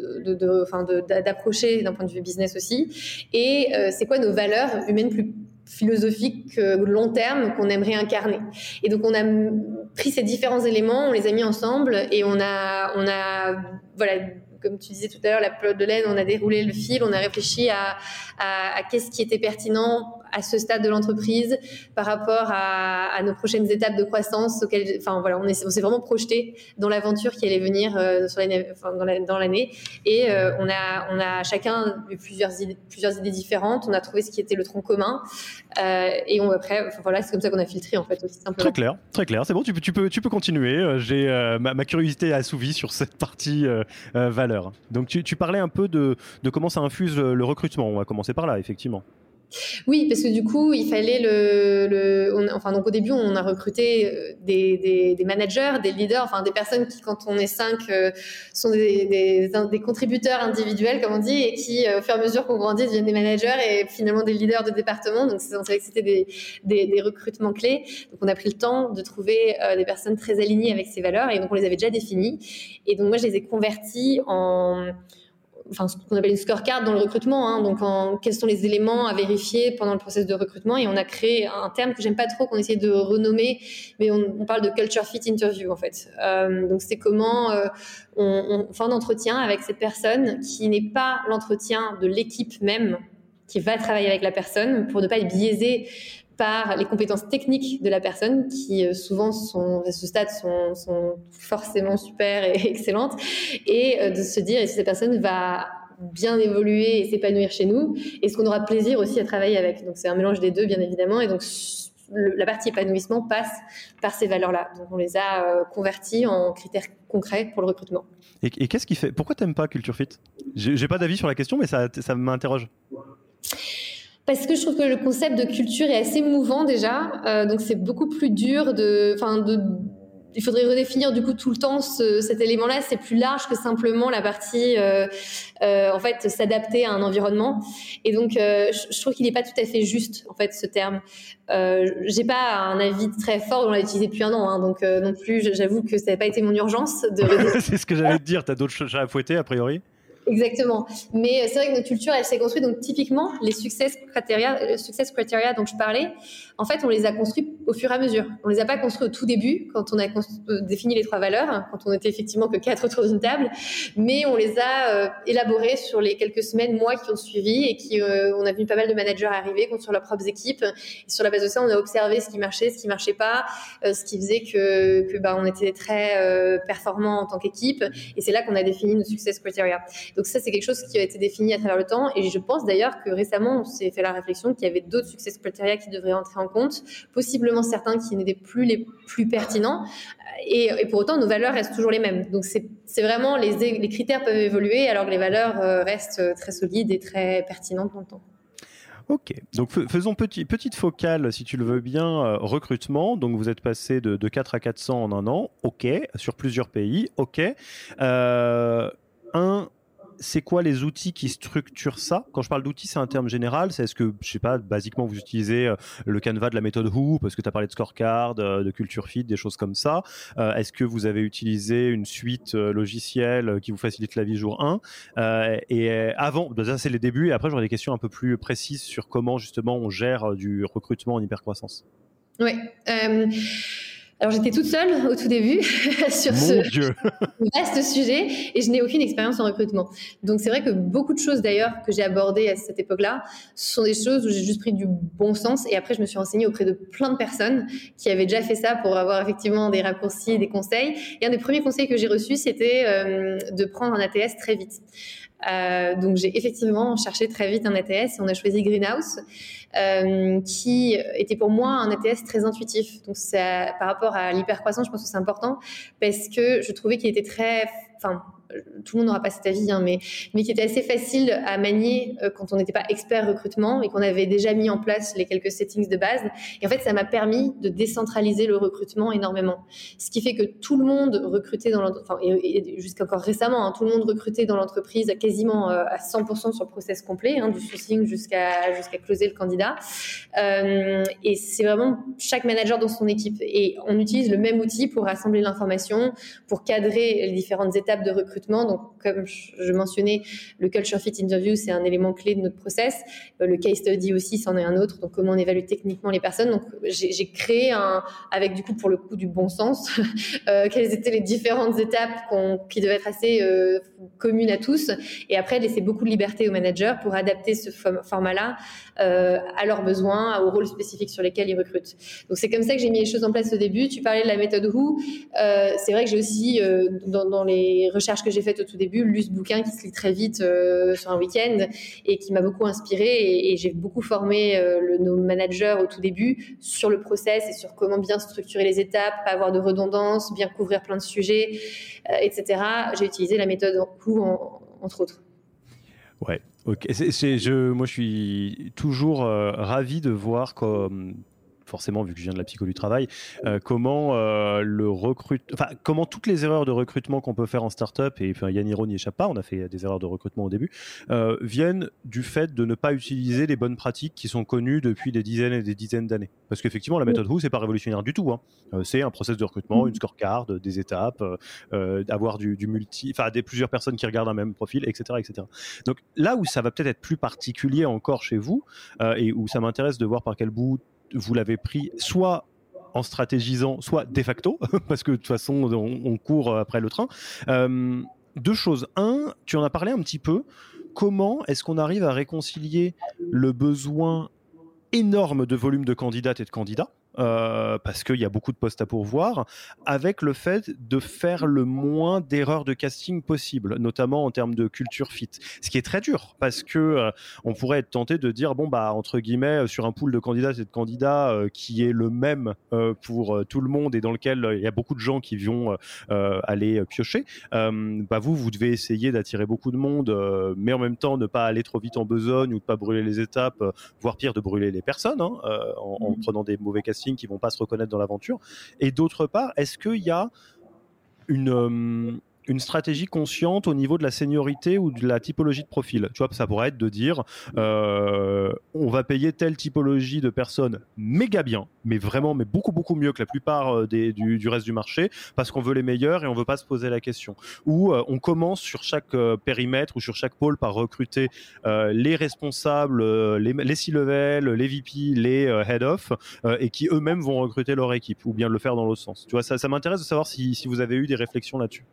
d'approcher d'un point de vue business aussi et c'est quoi nos valeurs humaines plus philosophiques long terme qu'on aimerait incarner. Et donc on a pris ces différents éléments, on les a mis ensemble et on a, on a, voilà, comme tu disais tout à l'heure, la pelote de laine, on a déroulé le fil, on a réfléchi à, à, à qu'est-ce qui était pertinent à ce stade de l'entreprise par rapport à, nos prochaines étapes de croissance auxquelles, enfin voilà, on, est, on s'est vraiment projeté dans l'aventure qui allait venir euh, dans, l'année et euh, on a chacun eu plusieurs idées, différentes, on a trouvé ce qui était le tronc commun euh, et après voilà, c'est comme ça qu'on a filtré en fait aussi simplement. Très clair, très clair, c'est bon, tu peux continuer. J'ai ma, ma, curiosité assouvie sur cette partie valeur. Donc tu, parlais un peu de comment ça infuse le recrutement. On va commencer par là, effectivement. Oui, parce que du coup, il fallait le, enfin donc au début, on a recruté euh, des, managers, des leaders, enfin des personnes qui, quand on est cinq, euh, sont des, des, contributeurs individuels, comme on dit, et qui, euh, au fur et à mesure qu'on grandit, deviennent des managers et finalement des leaders de département. Donc on savait que c'était des, recrutements clés. Donc on a pris le temps de trouver des personnes très alignées avec ces valeurs et donc on les avait déjà définies. Et donc moi, je les ai convertis en enfin ce qu'on appelle une scorecard dans le recrutement. Hein, donc, quels sont les éléments à vérifier pendant le processus de recrutement? Et on a créé un terme que j'aime pas trop, qu'on essaie de renommer, mais on, parle de culture fit interview en fait. Euh, donc, c'est comment euh, on, on, fait un entretien avec cette personne qui n'est pas l'entretien de l'équipe même qui va travailler avec la personne pour ne pas être biaisé par les compétences techniques de la personne qui euh, souvent sont, à ce stade sont, sont forcément super et excellentes. Et euh, de se dire si cette personne va bien évoluer et s'épanouir chez nous est-ce qu'on aura plaisir aussi à travailler avec? Donc c'est un mélange des deux bien évidemment. Et donc la partie épanouissement passe par ces valeurs-là. Donc on les a euh, convertis en critères concrets pour le recrutement. Et, qu'est-ce qui fait Pourquoi t'aimes pas Culture Fit? J'ai pas d'avis sur la question, mais ça, ça m'interroge parce que je trouve que le concept de culture est assez mouvant déjà, euh, donc c'est beaucoup plus dur de, enfin de il faudrait redéfinir du coup tout le temps cet élément-là. C'est plus large que simplement la partie, euh, euh, en fait, s'adapter à un environnement. Et donc, je, trouve qu'il n'est pas tout à fait juste, en fait, ce terme. J'ai pas un avis très fort, on l'a utilisé depuis un an, hein, donc non plus, j'avoue que ça n'a pas été mon urgence de. C'est ce que j'allais te dire. T'as d'autres choses à fouetter a priori? Exactement. Mais c'est vrai que notre culture, elle s'est construite. Donc, typiquement, les success criteria, success criteria dont je parlais, en fait, on les a construits au fur et à mesure. On les a pas construits au tout début, quand on a euh, défini les trois valeurs, quand on était effectivement que quatre autour d'une table, mais on les a euh, élaborés sur les quelques semaines, mois qui ont suivi et qui, euh, on a vu pas mal de managers arriver, sur leurs propres équipes. Et sur la base de ça, on a observé ce qui marchait, ce qui marchait pas, ce qui faisait que, que bah, on était très performant en tant qu'équipe. Et c'est là qu'on a défini nos success criteria. Donc ça, c'est quelque chose qui a été défini à travers le temps. Et je pense d'ailleurs que récemment, on s'est fait la réflexion qu'il y avait d'autres success criteria qui devraient entrer en compte, possiblement certains qui n'étaient plus les plus pertinents. Et, pour autant, nos valeurs restent toujours les mêmes. Donc c'est vraiment, les, critères peuvent évoluer alors que les valeurs euh, restent très solides et très pertinentes dans le temps. Ok, donc faisons petit, petite focale, si tu le veux bien, euh, recrutement. Donc vous êtes passé de, de, 4 à 400 en un an, ok, sur plusieurs pays, ok. Euh, un, c'est quoi les outils qui structurent ça? Quand je parle d'outils, c'est un terme général. C'est est-ce que, je sais pas, basiquement, vous utilisez euh, le Canva de la méthode Who, parce que tu as parlé de scorecard, euh, de culture fit, des choses comme ça. Euh, est-ce que vous avez utilisé une suite logicielle qui vous facilite la vie jour 1 Et avant, bah, ça c'est les débuts, et après j'aurai des questions un peu plus précises sur comment justement on gère du recrutement en hypercroissance. Oui. Alors j'étais toute seule au tout début sur ce vaste sujet et je n'ai aucune expérience en recrutement. Donc c'est vrai que beaucoup de choses d'ailleurs que j'ai abordées à cette époque-là sont des choses où j'ai juste pris du bon sens et après je me suis renseignée auprès de plein de personnes qui avaient déjà fait ça pour avoir effectivement des raccourcis, des conseils. Et un des premiers conseils que j'ai reçus c'était euh, de prendre un ATS très vite. Euh, donc j'ai effectivement cherché très vite un ATS et on a choisi Greenhouse, euh, qui était pour moi un ATS très intuitif. Donc ça, par rapport à l'hypercroissance, je pense que c'est important parce que je trouvais qu'il était très, enfin tout le monde n'aura pas cet avis, hein, mais, mais qui était assez facile à manier euh, quand on n'était pas expert recrutement et qu'on avait déjà mis en place les quelques settings de base. Et en fait, ça m'a permis de décentraliser le recrutement énormément. Ce qui fait que tout le monde recrutait dans l'entreprise, et, jusqu'à encore récemment, hein, tout le monde recrutait dans l'entreprise quasiment euh, à 100% sur le process complet, hein, du sourcing jusqu'à closer le candidat. Euh, et c'est vraiment chaque manager dans son équipe. Et on utilise le même outil pour rassembler l'information, pour cadrer les différentes étapes de recrutement donc, comme je mentionnais, le culture fit interview, c'est un élément clé de notre process. Euh, le case study aussi, c'en est un autre. Donc, comment on évalue techniquement les personnes. Donc, j'ai créé un, avec du coup, pour le coup, du bon sens, euh, quelles étaient les différentes étapes qui devaient être assez euh, communes à tous. Et après, laisser beaucoup de liberté aux managers pour adapter ce format-là à leurs besoins, aux rôles spécifiques sur lesquels ils recrutent. Donc, c'est comme ça que j'ai mis les choses en place au début. Tu parlais de la méthode Who. c'est vrai que j'ai aussi, dans, dans les recherches que j'ai fait au tout début, lu ce bouquin qui se lit très vite euh, sur un week-end et qui m'a beaucoup inspiré. Et, j'ai beaucoup formé euh, nos managers au tout début sur le process et sur comment bien structurer les étapes, pas avoir de redondance, bien couvrir plein de sujets, euh, etc. J'ai utilisé la méthode en, entre autres. Ouais, ok. je, moi, je suis toujours ravi de voir comme forcément vu que je viens de la psychologie du travail, euh, comment euh, le recrute, enfin comment toutes les erreurs de recrutement qu'on peut faire en startup et enfin Yann Hiro n'y échappe pas, on a fait des erreurs de recrutement au début, euh, viennent du fait de ne pas utiliser les bonnes pratiques qui sont connues depuis des dizaines et des dizaines d'années. Parce qu'effectivement la méthode Who c'est pas révolutionnaire du tout, hein. c'est un process de recrutement, une scorecard, des étapes, d'avoir du, du, multi, enfin des plusieurs personnes qui regardent un même profil, etc., etc. Donc là où ça va peut-être être plus particulier encore chez vous et où ça m'intéresse de voir par quel bout vous l'avez pris soit en stratégisant, soit de facto, parce que de toute façon, on, court après le train. Euh, deux choses. Un, tu en as parlé un petit peu. Comment est-ce qu'on arrive à réconcilier le besoin énorme de volume de candidates et de candidats euh, parce qu'il y a beaucoup de postes à pourvoir, avec le fait de faire le moins d'erreurs de casting possible, notamment en termes de culture fit. Ce qui est très dur, parce que euh, on pourrait être tenté de dire bon bah entre guillemets sur un pool de candidats et de candidats euh, qui est le même pour tout le monde et dans lequel il y a beaucoup de gens qui vont aller piocher, bah vous vous devez essayer d'attirer beaucoup de monde, mais en même temps ne pas aller trop vite en besogne ou de pas brûler les étapes, voire pire de brûler les personnes hein, en, en, mmh. prenant des mauvais castings qui vont pas se reconnaître dans l'aventure. Et d'autre part, est-ce qu'il y a une une stratégie consciente au niveau de la seniorité ou de la typologie de profil. Tu vois, ça pourrait être de dire euh, on va payer telle typologie de personnes méga bien, mais vraiment, mais beaucoup, beaucoup mieux que la plupart euh, du, reste du marché, parce qu'on veut les meilleurs et on veut pas se poser la question. Ou euh, on commence sur chaque périmètre ou sur chaque pôle par recruter les responsables, les, les C-level, les VP, les head-off, et qui eux-mêmes vont recruter leur équipe, ou bien le faire dans l'autre sens. Tu vois, ça, ça m'intéresse de savoir si, si vous avez eu des réflexions là-dessus.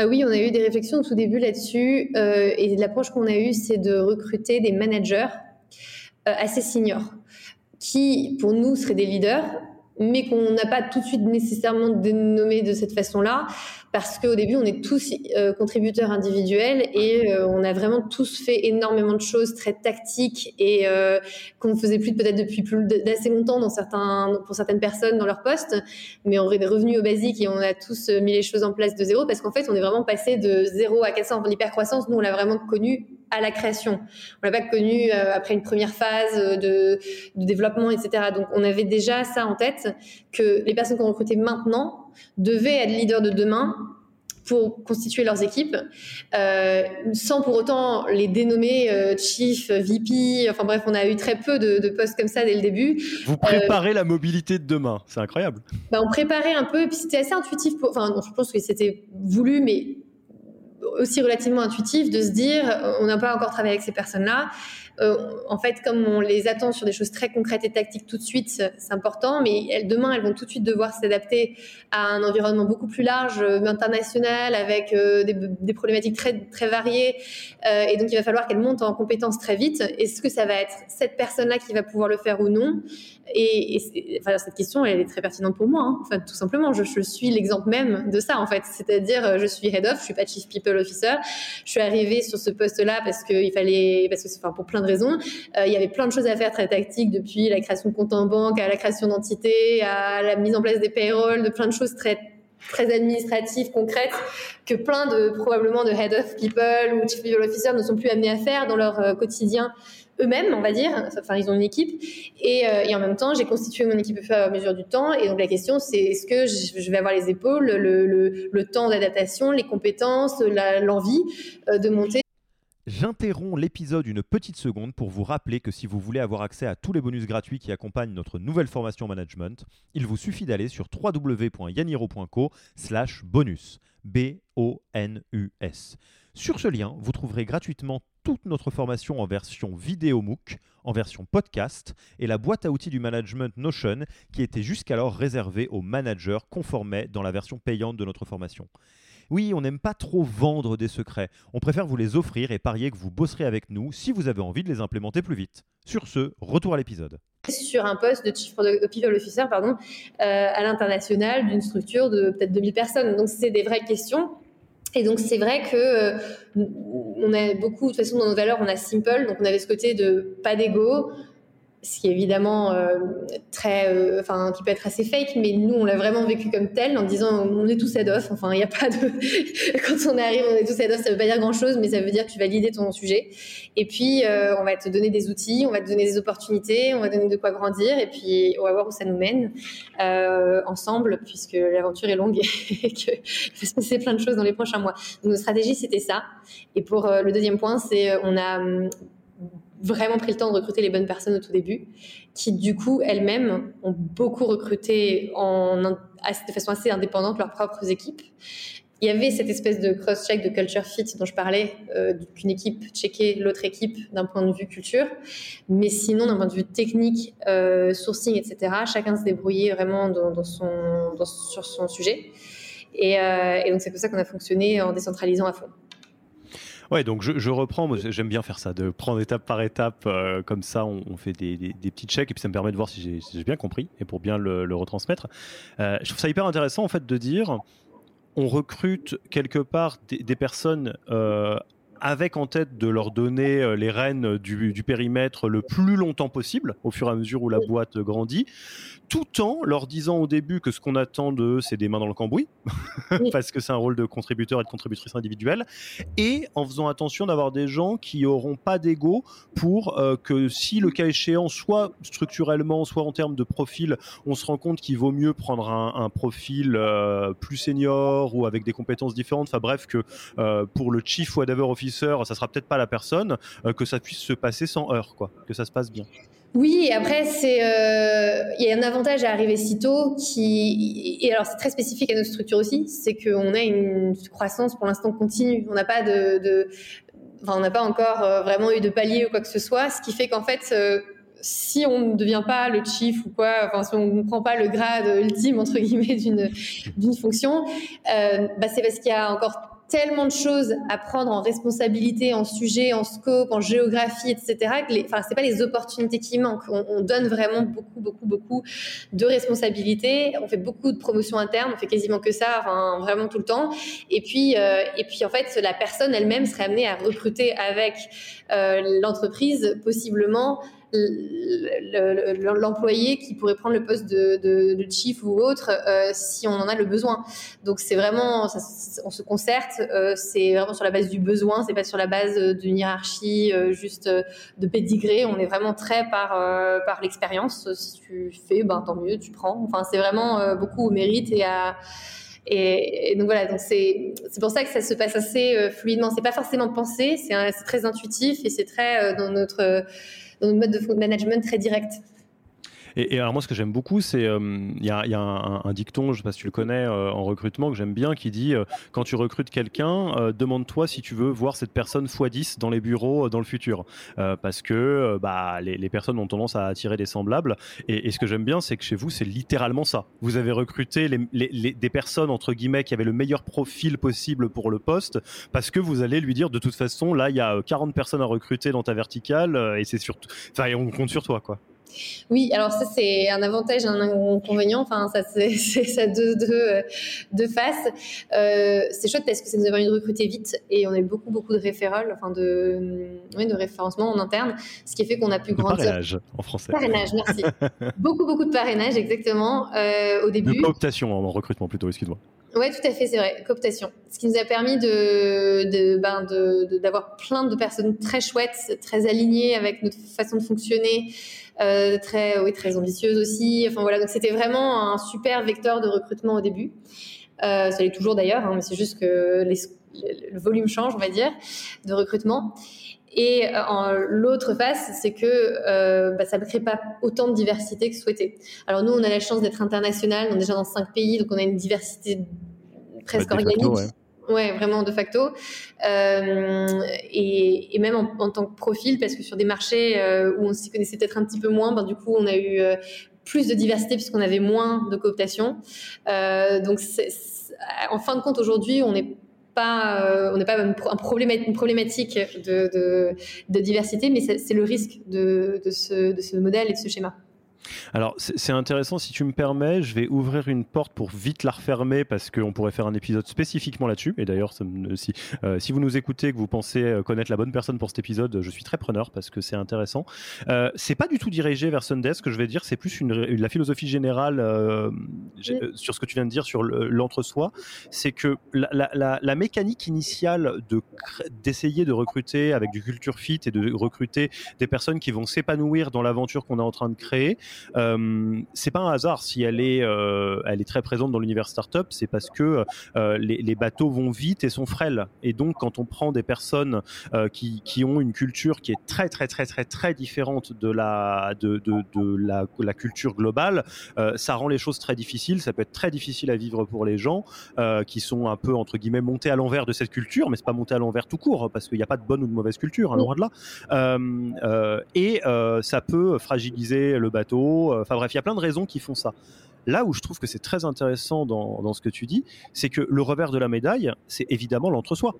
Euh, oui, on a eu des réflexions au tout début là-dessus. Euh, et l'approche qu'on a eue, c'est de recruter des managers euh, assez seniors, qui, pour nous, seraient des leaders, mais qu'on n'a pas tout de suite nécessairement dénommé de cette façon-là, parce qu'au début, on est tous euh, contributeurs individuels et euh, on a vraiment tous fait énormément de choses très tactiques et euh, qu'on ne faisait plus peut-être depuis plus d'assez longtemps dans certains, pour certaines personnes dans leur poste, mais on est revenu au basique et on a tous mis les choses en place de zéro parce qu'en fait, on est vraiment passé de zéro à 400. L'hypercroissance, nous, on l'a vraiment connu à la création. On l'a pas connu après une première phase de, de développement, etc. Donc, on avait déjà ça en tête que les personnes qu'on recrutait maintenant devaient être leaders de demain pour constituer leurs équipes, euh, sans pour autant les dénommer euh, chief, VP. Enfin bref, on a eu très peu de, postes comme ça dès le début. Vous préparez la mobilité de demain, c'est incroyable. Bah, on préparait un peu, et puis c'était assez intuitif. enfin, je pense que c'était voulu, mais aussi relativement intuitif de se dire, on n'a pas encore travaillé avec ces personnes-là. Euh, en fait, comme on les attend sur des choses très concrètes et tactiques tout de suite, c'est important, mais demain, elles vont tout de suite devoir s'adapter à un environnement beaucoup plus large, euh, international, avec euh, des, problématiques très, très variées. et donc, il va falloir qu'elles montent en compétences très vite. Est-ce que ça va être cette personne-là qui va pouvoir le faire ou non? Et, cette question, elle est très pertinente pour moi. Hein. Enfin, tout simplement, je, suis l'exemple même de ça, en fait. C'est-à-dire, je suis head of, je suis pas chief people officer. Je suis arrivée sur ce poste-là parce qu'il fallait, parce que, enfin, pour plein de raisons. Euh, il y avait plein de choses à faire très tactiques, depuis la création de compte en banque, à la création d'entités, à la mise en place des payrolls, de plein de choses très très administratives, concrètes, que plein de probablement de head of people ou chief people officer ne sont plus amenés à faire dans leur euh, quotidien eux-mêmes, on va dire. Enfin, ils ont une équipe. Et, euh, en même temps, j'ai constitué mon équipe au fur et à mesure du temps. Et donc, la question, c'est est-ce que je vais avoir les épaules, le, temps d'adaptation, les compétences, l'envie de monter? J'interromps l'épisode une petite seconde pour vous rappeler que si vous voulez avoir accès à tous les bonus gratuits qui accompagnent notre nouvelle formation management, il vous suffit d'aller sur www.yaniro.co slash bonus. B-O-N-U-S. Sur ce lien, vous trouverez gratuitement toute notre formation en version vidéo MOOC, en version podcast et la boîte à outils du management Notion qui était jusqu'alors réservée aux managers conformés dans la version payante de notre formation. Oui, on n'aime pas trop vendre des secrets. On préfère vous les offrir et parier que vous bosserez avec nous si vous avez envie de les implémenter plus vite. Sur ce, retour à l'épisode. Sur un poste de Chief People Officer pardon, euh, à l'international d'une structure de peut-être 2000 personnes. Donc, c'est des vraies questions. Et donc c'est vrai que euh, on a beaucoup, de toute façon dans nos valeurs, on a simple, donc on avait ce côté de pas d'ego, ce qui est évidemment euh, très, euh, enfin, qui peut être assez fake, mais nous, on l'a vraiment vécu comme tel, en disant, on est tous off. Enfin, il n'y a pas de, quand on arrive, on est tous off. Ça veut pas dire grand chose, mais ça veut dire que tu vas l'idée ton sujet. Et puis, euh, on va te donner des outils, on va te donner des opportunités, on va te donner de quoi grandir, et puis on va voir où ça nous mène ensemble, puisque l'aventure est longue et qu'il va se passer plein de choses dans les prochains mois. Donc, notre stratégie, c'était ça. Et pour le deuxième point, c'est on a hum, vraiment pris le temps de recruter les bonnes personnes au tout début, qui du coup elles-mêmes ont beaucoup recruté de façon assez indépendante leurs propres équipes. Il y avait cette espèce de cross-check de culture fit dont je parlais, euh, qu'une équipe checkait l'autre équipe d'un point de vue culture, mais sinon d'un point de vue technique, euh, sourcing, etc., chacun se débrouillait vraiment sur son sujet. Et, euh, et donc c'est pour ça qu'on a fonctionné en décentralisant à fond. Ouais, donc je, reprends, j'aime bien faire ça, de prendre étape par étape, euh, comme ça on, fait des, petits checks et puis ça me permet de voir si j'ai bien compris et pour bien le, retransmettre. Euh, je trouve ça hyper intéressant en fait de dire on recrute quelque part des, personnes euh, avec en tête de leur donner les rênes du, périmètre le plus longtemps possible, au fur et à mesure où la boîte grandit, tout en leur disant au début que ce qu'on attend d'eux, c'est des mains dans le cambouis, parce que c'est un rôle de contributeur et de contributrice individuelle, et en faisant attention d'avoir des gens qui auront pas d'ego pour euh, que si le cas échéant, soit structurellement, soit en termes de profil, on se rend compte qu'il vaut mieux prendre un, profil euh, plus senior ou avec des compétences différentes, enfin bref, que euh, pour le chief whatever officer, ça sera peut-être pas la personne, que ça puisse se passer sans heurts, quoi, que ça se passe bien. Oui, après c'est il y a un avantage à arriver si tôt qui et alors c'est très spécifique à notre structure aussi, c'est qu'on a une croissance pour l'instant continue. On n'a pas de, on n'a pas encore euh, vraiment eu de palier ou quoi que ce soit, ce qui fait qu'en fait, euh, si on ne devient pas le chief ou quoi, enfin si on ne prend pas le grade ultime entre guillemets d'une d'une fonction, euh, bah c'est parce qu'il y a encore tellement de choses à prendre en responsabilité, en sujet, en scope, en géographie, etc. Que les, enfin, c'est pas les opportunités qui manquent. On, donne vraiment beaucoup, beaucoup, beaucoup de responsabilités. On fait beaucoup de promotions internes. On fait quasiment que ça, enfin, vraiment tout le temps. Et puis, euh, et puis en fait, la personne elle-même serait amenée à recruter avec euh, l'entreprise possiblement l'employé qui pourrait prendre le poste de, chief ou autre euh, si on en a le besoin. Donc c'est vraiment, on se concerte, euh, c'est vraiment sur la base du besoin, c'est pas sur la base d'une hiérarchie euh, juste de pédigré. On est vraiment très par par l'expérience. Si tu fais, ben tant mieux, tu prends. Enfin c'est vraiment beaucoup au mérite et à et, donc voilà, donc c'est pour ça que ça se passe assez fluidement. C'est pas forcément pensé, c'est très intuitif et c'est très dans notre dans notre mode de management très direct. Et, alors moi, ce que j'aime beaucoup, c'est euh, il y a, un, dicton, je sais pas si tu le connais euh, en recrutement, que j'aime bien, qui dit euh, quand tu recrutes quelqu'un, demande-toi si tu veux voir cette personne x10 dans les bureaux dans le futur, parce que bah, les, personnes ont tendance à attirer des semblables. Et, ce que j'aime bien, c'est que chez vous, c'est littéralement ça. Vous avez recruté des personnes entre guillemets qui avaient le meilleur profil possible pour le poste, parce que vous allez lui dire de toute façon, là, il y a 40 personnes à recruter dans ta verticale, et c'est surtout, enfin, on compte sur toi, quoi. Oui, alors ça c'est un avantage et un inconvénient. Enfin, ça c'est ça deux, deux, deux faces. Euh, c'est chouette parce que ça nous a permis de recruter vite et on a eu beaucoup beaucoup de référents, enfin de oui, de référencement en interne, ce qui fait qu'on a pu grandir. Parrainage en français. Parrainage, merci. beaucoup beaucoup de parrainage, exactement. Euh, au début. De cooptation en recrutement plutôt, excuse-moi. Oui, tout à fait, c'est vrai, cooptation. Ce qui nous a permis de, de, ben de, d'avoir plein de personnes très chouettes, très alignées avec notre façon de fonctionner, euh, très, oui, très ambitieuse aussi. Enfin voilà, donc c'était vraiment un super vecteur de recrutement au début. Euh, ça l'est toujours d'ailleurs, hein, mais c'est juste que le volume change, on va dire, de recrutement. Et euh, l'autre face, c'est que euh, bah, ça ne crée pas autant de diversité que souhaité. Alors nous, on a la chance d'être international, on est déjà dans cinq pays, donc on a une diversité presque organique. Ouais, vraiment de facto. Euh, et, même en, tant que profil, parce que sur des marchés euh, où on s'y connaissait peut-être un petit peu moins, ben, du coup, on a eu euh, plus de diversité puisqu'on avait moins de cooptation. Donc, en fin de compte, aujourd'hui, on n'est pas, on pas une, problématique, une problématique de, diversité, mais c'est le risque de ce modèle et de ce schéma. Alors, c'est intéressant, si tu me permets, je vais ouvrir une porte pour vite la refermer parce qu'on pourrait faire un épisode spécifiquement là-dessus. Et d'ailleurs, si, euh, si vous nous écoutez, que vous pensez euh, connaître la bonne personne pour cet épisode, je suis très preneur parce que c'est intéressant. Euh, c'est pas du tout dirigé vers Sunday, ce que je vais dire, c'est plus une, la philosophie générale euh, sur ce que tu viens de dire sur l'entre-soi. c'est que la, la, la, mécanique initiale d'essayer de, de recruter avec du culture fit et de recruter des personnes qui vont s'épanouir dans l'aventure qu'on est en train de créer, euh, c'est pas un hasard si elle est, euh, elle est très présente dans l'univers startup, c'est parce que euh, les, bateaux vont vite et sont frêles. Et donc, quand on prend des personnes qui, qui, ont une culture qui est très, très, très, très, très différente de la, de, de, la, culture globale, ça rend les choses très difficiles. Ça peut être très difficile à vivre pour les gens qui sont un peu entre guillemets montés à l'envers de cette culture, mais c'est pas monté à l'envers tout court parce qu'il n'y a pas de bonne ou de mauvaise culture, hein, loin de là. et ça peut fragiliser le bateau euh, enfin bref, il y a plein de raisons qui font ça. Là où je trouve que c'est très intéressant dans, ce que tu dis, c'est que le revers de la médaille, c'est évidemment l'entre-soi.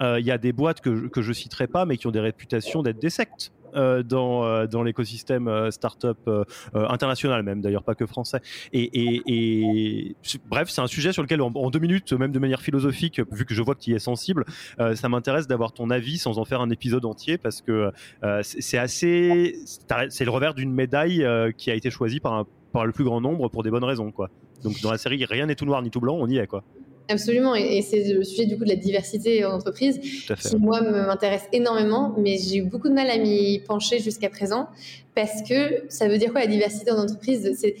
Euh, il y a des boîtes que, que je citerai pas, mais qui ont des réputations d'être des sectes. Euh, dans, euh, dans l'écosystème euh, startup international même d'ailleurs pas que français et, bref c'est un sujet sur lequel en, deux minutes même de manière philosophique vu que je vois que tu y es sensible ça m'intéresse d'avoir ton avis sans en faire un épisode entier parce que c'est assez c'est le revers d'une médaille qui a été choisie par le plus grand nombre pour des bonnes raisons. Donc dans la série, rien n'est tout noir ni tout blanc, on y est, quoi. Absolument, et, c'est le sujet du coup de la diversité en entreprise qui moi m'intéresse énormément, mais j'ai eu beaucoup de mal à m'y pencher jusqu'à présent parce que ça veut dire quoi la diversité en entreprise? C'est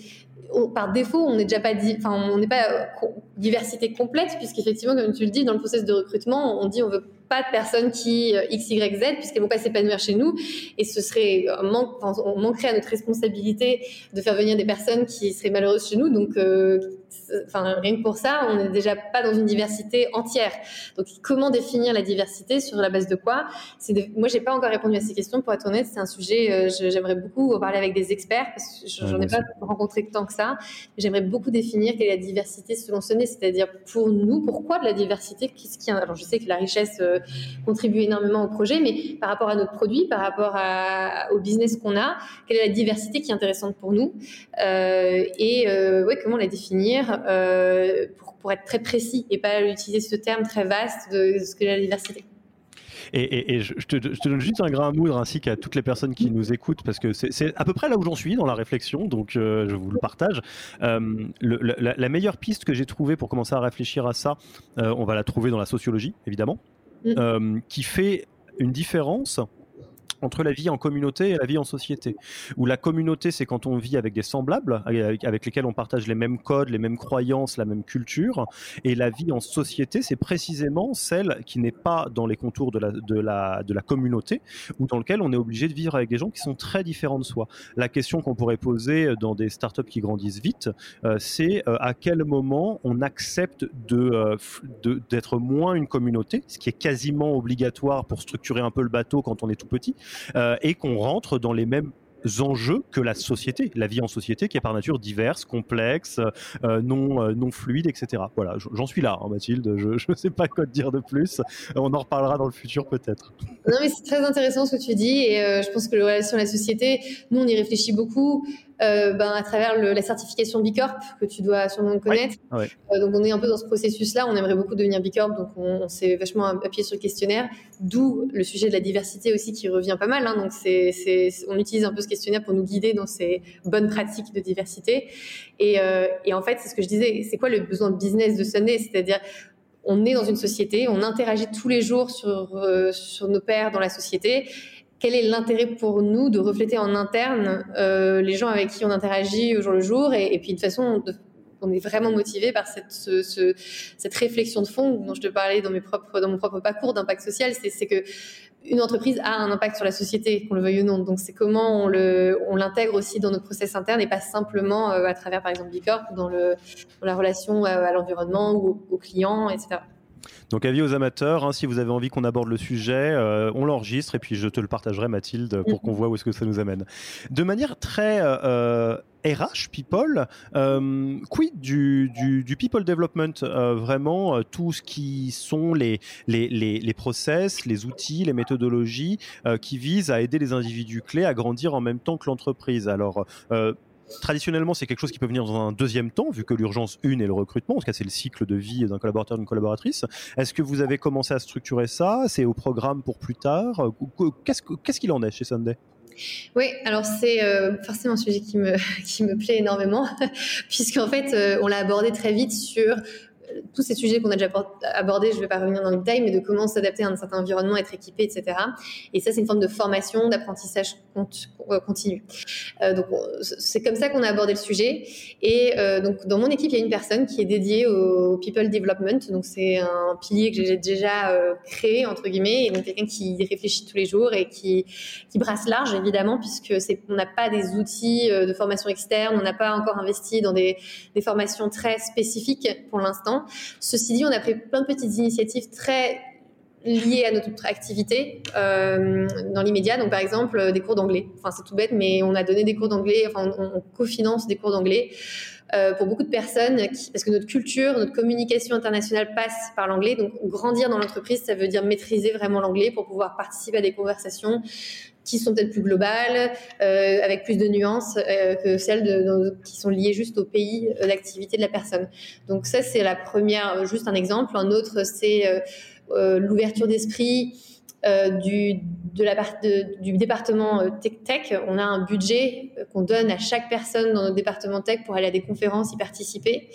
par défaut, on n'est déjà pas, enfin, on n'est pas euh, diversité complète, puisqu'effectivement, comme tu le dis, dans le processus de recrutement, on dit on veut pas de personnes qui euh, X, Y, Z, puisqu'elles vont pas s'épanouir chez nous. Et ce serait, manque, on manquerait à notre responsabilité de faire venir des personnes qui seraient malheureuses chez nous. Donc, euh, enfin, rien que pour ça, on n'est déjà pas dans une diversité entière. Donc, comment définir la diversité sur la base de quoi? C'est de... Moi, j'ai pas encore répondu à ces questions. Pour être honnête, c'est un sujet, euh, j'aimerais beaucoup en parler avec des experts, parce que j'en ai pas rencontré tant que ça. J'aimerais beaucoup définir quelle est la diversité selon ce nez, c'est-à-dire pour nous, pourquoi de la diversité Qu'est-ce qui Alors, je sais que la richesse contribue énormément au projet, mais par rapport à notre produit, par rapport au business qu'on a, quelle est la diversité qui est intéressante pour nous euh, et euh, comment la définir euh, pour, être très précis et pas utiliser ce terme très vaste de, ce que la diversité. Et, je, te, donne juste un grain à moudre ainsi qu'à toutes les personnes qui nous écoutent, parce que c'est à peu près là où j'en suis dans la réflexion, donc je vous le partage. la, meilleure piste que j'ai trouvée pour commencer à réfléchir à ça, on va la trouver dans la sociologie, évidemment. Mm. Euh, qui fait une différence entre la vie en communauté et la vie en société. Où la communauté, c'est quand on vit avec des semblables, avec, lesquels on partage les mêmes codes, les mêmes croyances, la même culture. Et la vie en société, c'est précisément celle qui n'est pas dans les contours de la, de, la, de la communauté, ou dans lequel on est obligé de vivre avec des gens qui sont très différents de soi. La question qu'on pourrait poser dans des startups qui grandissent vite, euh, c'est euh, à quel moment on accepte de, euh, d'être moins une communauté, ce qui est quasiment obligatoire pour structurer un peu le bateau quand on est tout petit, euh, et qu'on rentre dans les mêmes enjeux que la société, la vie en société qui est par nature diverse, complexe, euh, non, euh, non fluide, etc. Voilà, j'en suis là, hein, Mathilde, je ne sais pas quoi te dire de plus, on en reparlera dans le futur peut-être. Non mais c'est très intéressant ce que tu dis et je pense que la relation à la société, nous on y réfléchit beaucoup. Euh, ben, à travers le, la certification Bicorp que tu dois sûrement connaître. Euh, donc on est un peu dans ce processus-là. On aimerait beaucoup devenir Bicorp, donc on, s'est vachement appuyé sur le questionnaire. D'où le sujet de la diversité aussi qui revient pas mal. Hein. donc c'est, on utilise un peu ce questionnaire pour nous guider dans ces bonnes pratiques de diversité. Et, euh, et en fait, c'est ce que je disais. C'est quoi le besoin de business de Sunday? C'est-à-dire on est dans une société, on interagit tous les jours sur, euh, sur nos pairs dans la société quel est l'intérêt pour nous de refléter en interne euh, les gens avec qui on interagit au jour le jour et, puis de façon on est vraiment motivé par cette, réflexion de fond dont je te parlais dans, mon propre parcours d'impact social, c'est que une entreprise a un impact sur la société, qu'on le veuille ou non. Donc c'est comment on l'intègre aussi dans notre process interne et pas simplement euh, à travers par exemple Bicorp le, dans la relation à, l'environnement ou aux clients, etc. Donc avis aux amateurs, hein, si vous avez envie qu'on aborde le sujet, euh, on l'enregistre et puis je te le partagerai Mathilde pour qu'on voit où est-ce que ça nous amène. De manière très RH euh, people, euh, quid du, du, people development, vraiment tout ce qui sont les, les, les, les, process, les outils, les méthodologies qui visent à aider les individus clés à grandir en même temps que l'entreprise? Alors traditionnellement, c'est quelque chose qui peut venir dans un deuxième temps, vu que l'urgence une est le recrutement. En tout cas, c'est le cycle de vie d'un collaborateur, d'une collaboratrice. Est-ce que vous avez commencé à structurer ça? C'est au programme pour plus tard? Qu'est-ce qu'il en est chez Sunday? Oui, alors c'est euh, forcément un sujet qui me, plaît énormément, puisqu'en fait, euh, on l'a abordé très vite sur tous ces sujets qu'on a déjà abordés, je ne vais pas revenir dans le détail, mais de comment s'adapter à un certain environnement, être équipé, etc. Et ça, c'est une forme de formation, d'apprentissage euh, continu. Euh, donc, c'est comme ça qu'on a abordé le sujet. Et euh, donc, dans mon équipe, il y a une personne qui est dédiée au people development. Donc, c'est un pilier que j'ai déjà créé, entre guillemets, et donc quelqu'un qui réfléchit tous les jours et qui, qui brasse large, évidemment, puisque on n'a pas des outils de formation externe, on n'a pas encore investi dans des formations très spécifiques pour l'instant. Ceci dit, on a pris plein de petites initiatives très liées à notre activité euh, dans l'immédiat. Donc, par exemple, euh, des cours d'anglais. Enfin, c'est tout bête, mais on a donné des cours d'anglais. Enfin, on, cofinance des cours d'anglais euh, pour beaucoup de personnes, parce que notre culture, notre communication internationale passe par l'anglais. Donc, grandir dans l'entreprise, ça veut dire maîtriser vraiment l'anglais pour pouvoir participer à des conversations qui sont peut-être plus globales, euh, avec plus de nuances euh, que celles qui sont liées juste au pays euh, d'activité de la personne. Donc ça, c'est la première, juste un exemple. Un autre, c'est l'ouverture d'esprit, du, département tech, on a un budget qu'on donne à chaque personne dans notre département tech pour aller à des conférences, y participer.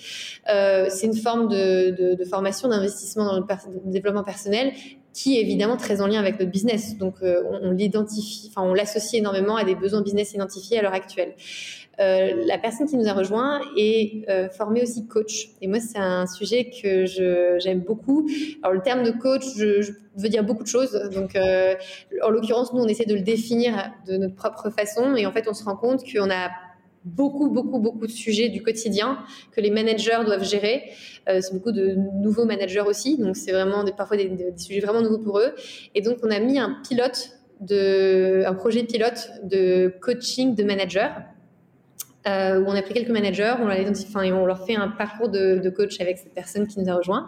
c'est une forme de, formation, d'investissement dans le, développement personnel qui est évidemment très en lien avec notre business. Donc, on, on l'identifie, enfin, on l'associe énormément à des besoins business identifiés à l'heure actuelle. Euh, la personne qui nous a rejoint est euh, formée aussi coach. Et moi, c'est un sujet que j'aime beaucoup. Alors, le terme de coach, je, je veux dire beaucoup de choses. Donc, euh, en l'occurrence, nous, on essaie de le définir de notre propre façon. Et en fait, on se rend compte qu'on a beaucoup, beaucoup, beaucoup de sujets du quotidien que les managers doivent gérer. Euh, c'est beaucoup de nouveaux managers aussi, donc c'est vraiment des, parfois des, des, sujets vraiment nouveaux pour eux. Et donc on a mis un pilote de, un projet pilote de coaching de managers euh, où on a pris quelques managers, on, leur fait un parcours de, coach avec cette personne qui nous a rejoint.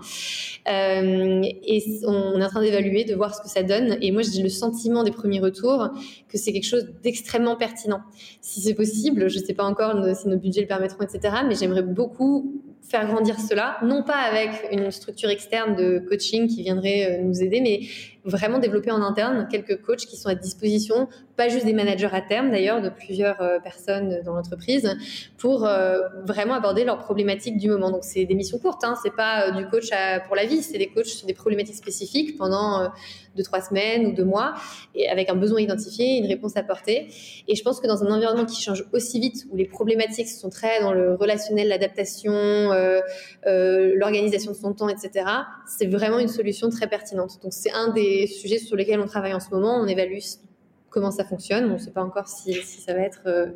Euh, et on est en train d'évaluer, de voir ce que ça donne. Et moi, j'ai le sentiment des premiers retours que c'est quelque chose d'extrêmement pertinent. Si c'est possible, je ne sais pas encore si nos budgets le permettront, etc. Mais j'aimerais beaucoup faire grandir cela, non pas avec une structure externe de coaching qui viendrait euh, nous aider, mais vraiment développer en interne quelques coachs qui sont à disposition, pas juste des managers à terme d'ailleurs, de plusieurs euh, personnes dans l'entreprise, pour euh, vraiment aborder leurs problématiques du moment. Donc c'est des missions courtes, hein, c'est pas euh, du coach pour la vie, c'est des coachs sur des problématiques spécifiques pendant deux trois semaines ou deux mois, et avec un besoin identifié, une réponse apportée. Et je pense que dans un environnement qui change aussi vite, où les problématiques sont très dans le relationnel, l'adaptation, l'organisation de son temps, etc., c'est vraiment une solution très pertinente. Donc c'est un des sujets sur lesquels on travaille en ce moment. On évalue comment ça fonctionne. On ne sait pas encore si, ça va être euh,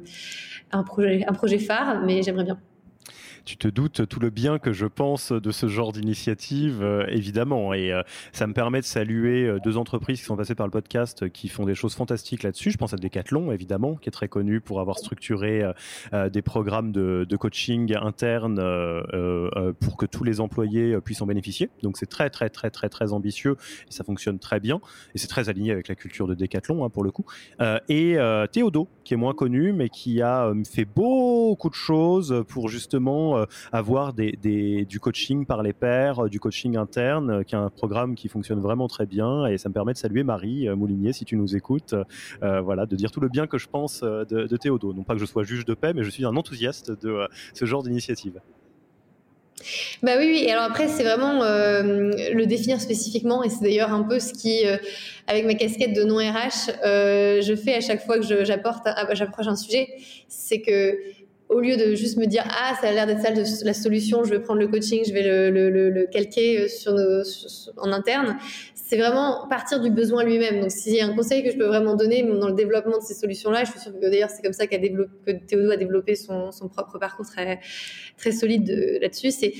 un, projet, un projet phare, mais j'aimerais bien tu te doutes tout le bien que je pense de ce genre d'initiative, euh, évidemment. Et euh, ça me permet de saluer euh, deux entreprises qui sont passées par le podcast qui font des choses fantastiques là-dessus. Je pense à Decathlon, évidemment, qui est très connu pour avoir structuré des programmes de, coaching interne pour que tous les employés puissent en bénéficier. Donc c'est très, très, très, très, très ambitieux et ça fonctionne très bien. Et c'est très aligné avec la culture de Decathlon, hein, pour le coup. et Théodo, qui est moins connu, mais qui a fait beaucoup de choses pour justement euh, avoir du coaching par les pairs, euh, du coaching interne, euh, qui est un programme qui fonctionne vraiment très bien. Et ça me permet de saluer Marie Moulinier, si tu nous écoutes, voilà, de dire tout le bien que je pense de, de Théodo. Non pas que je sois juge de paix, mais je suis un enthousiaste de ce genre d'initiative. Bah oui, oui. Alors après, c'est vraiment le définir spécifiquement, et c'est d'ailleurs un peu ce qui, avec ma casquette de non RH, je fais à chaque fois que j'apporte, j'approche un sujet, c'est que au lieu de juste me dire ah ça a l'air d'être la solution, je vais prendre le coaching, je vais le, calquer euh, sur, en interne, c'est vraiment partir du besoin lui-même. Donc s'il y a un conseil que je peux vraiment donner dans le développement de ces solutions-là, je suis sûre que d'ailleurs c'est comme ça qu'a que Théodo a développé son, son propre parcours très très solide là-dessus. C'est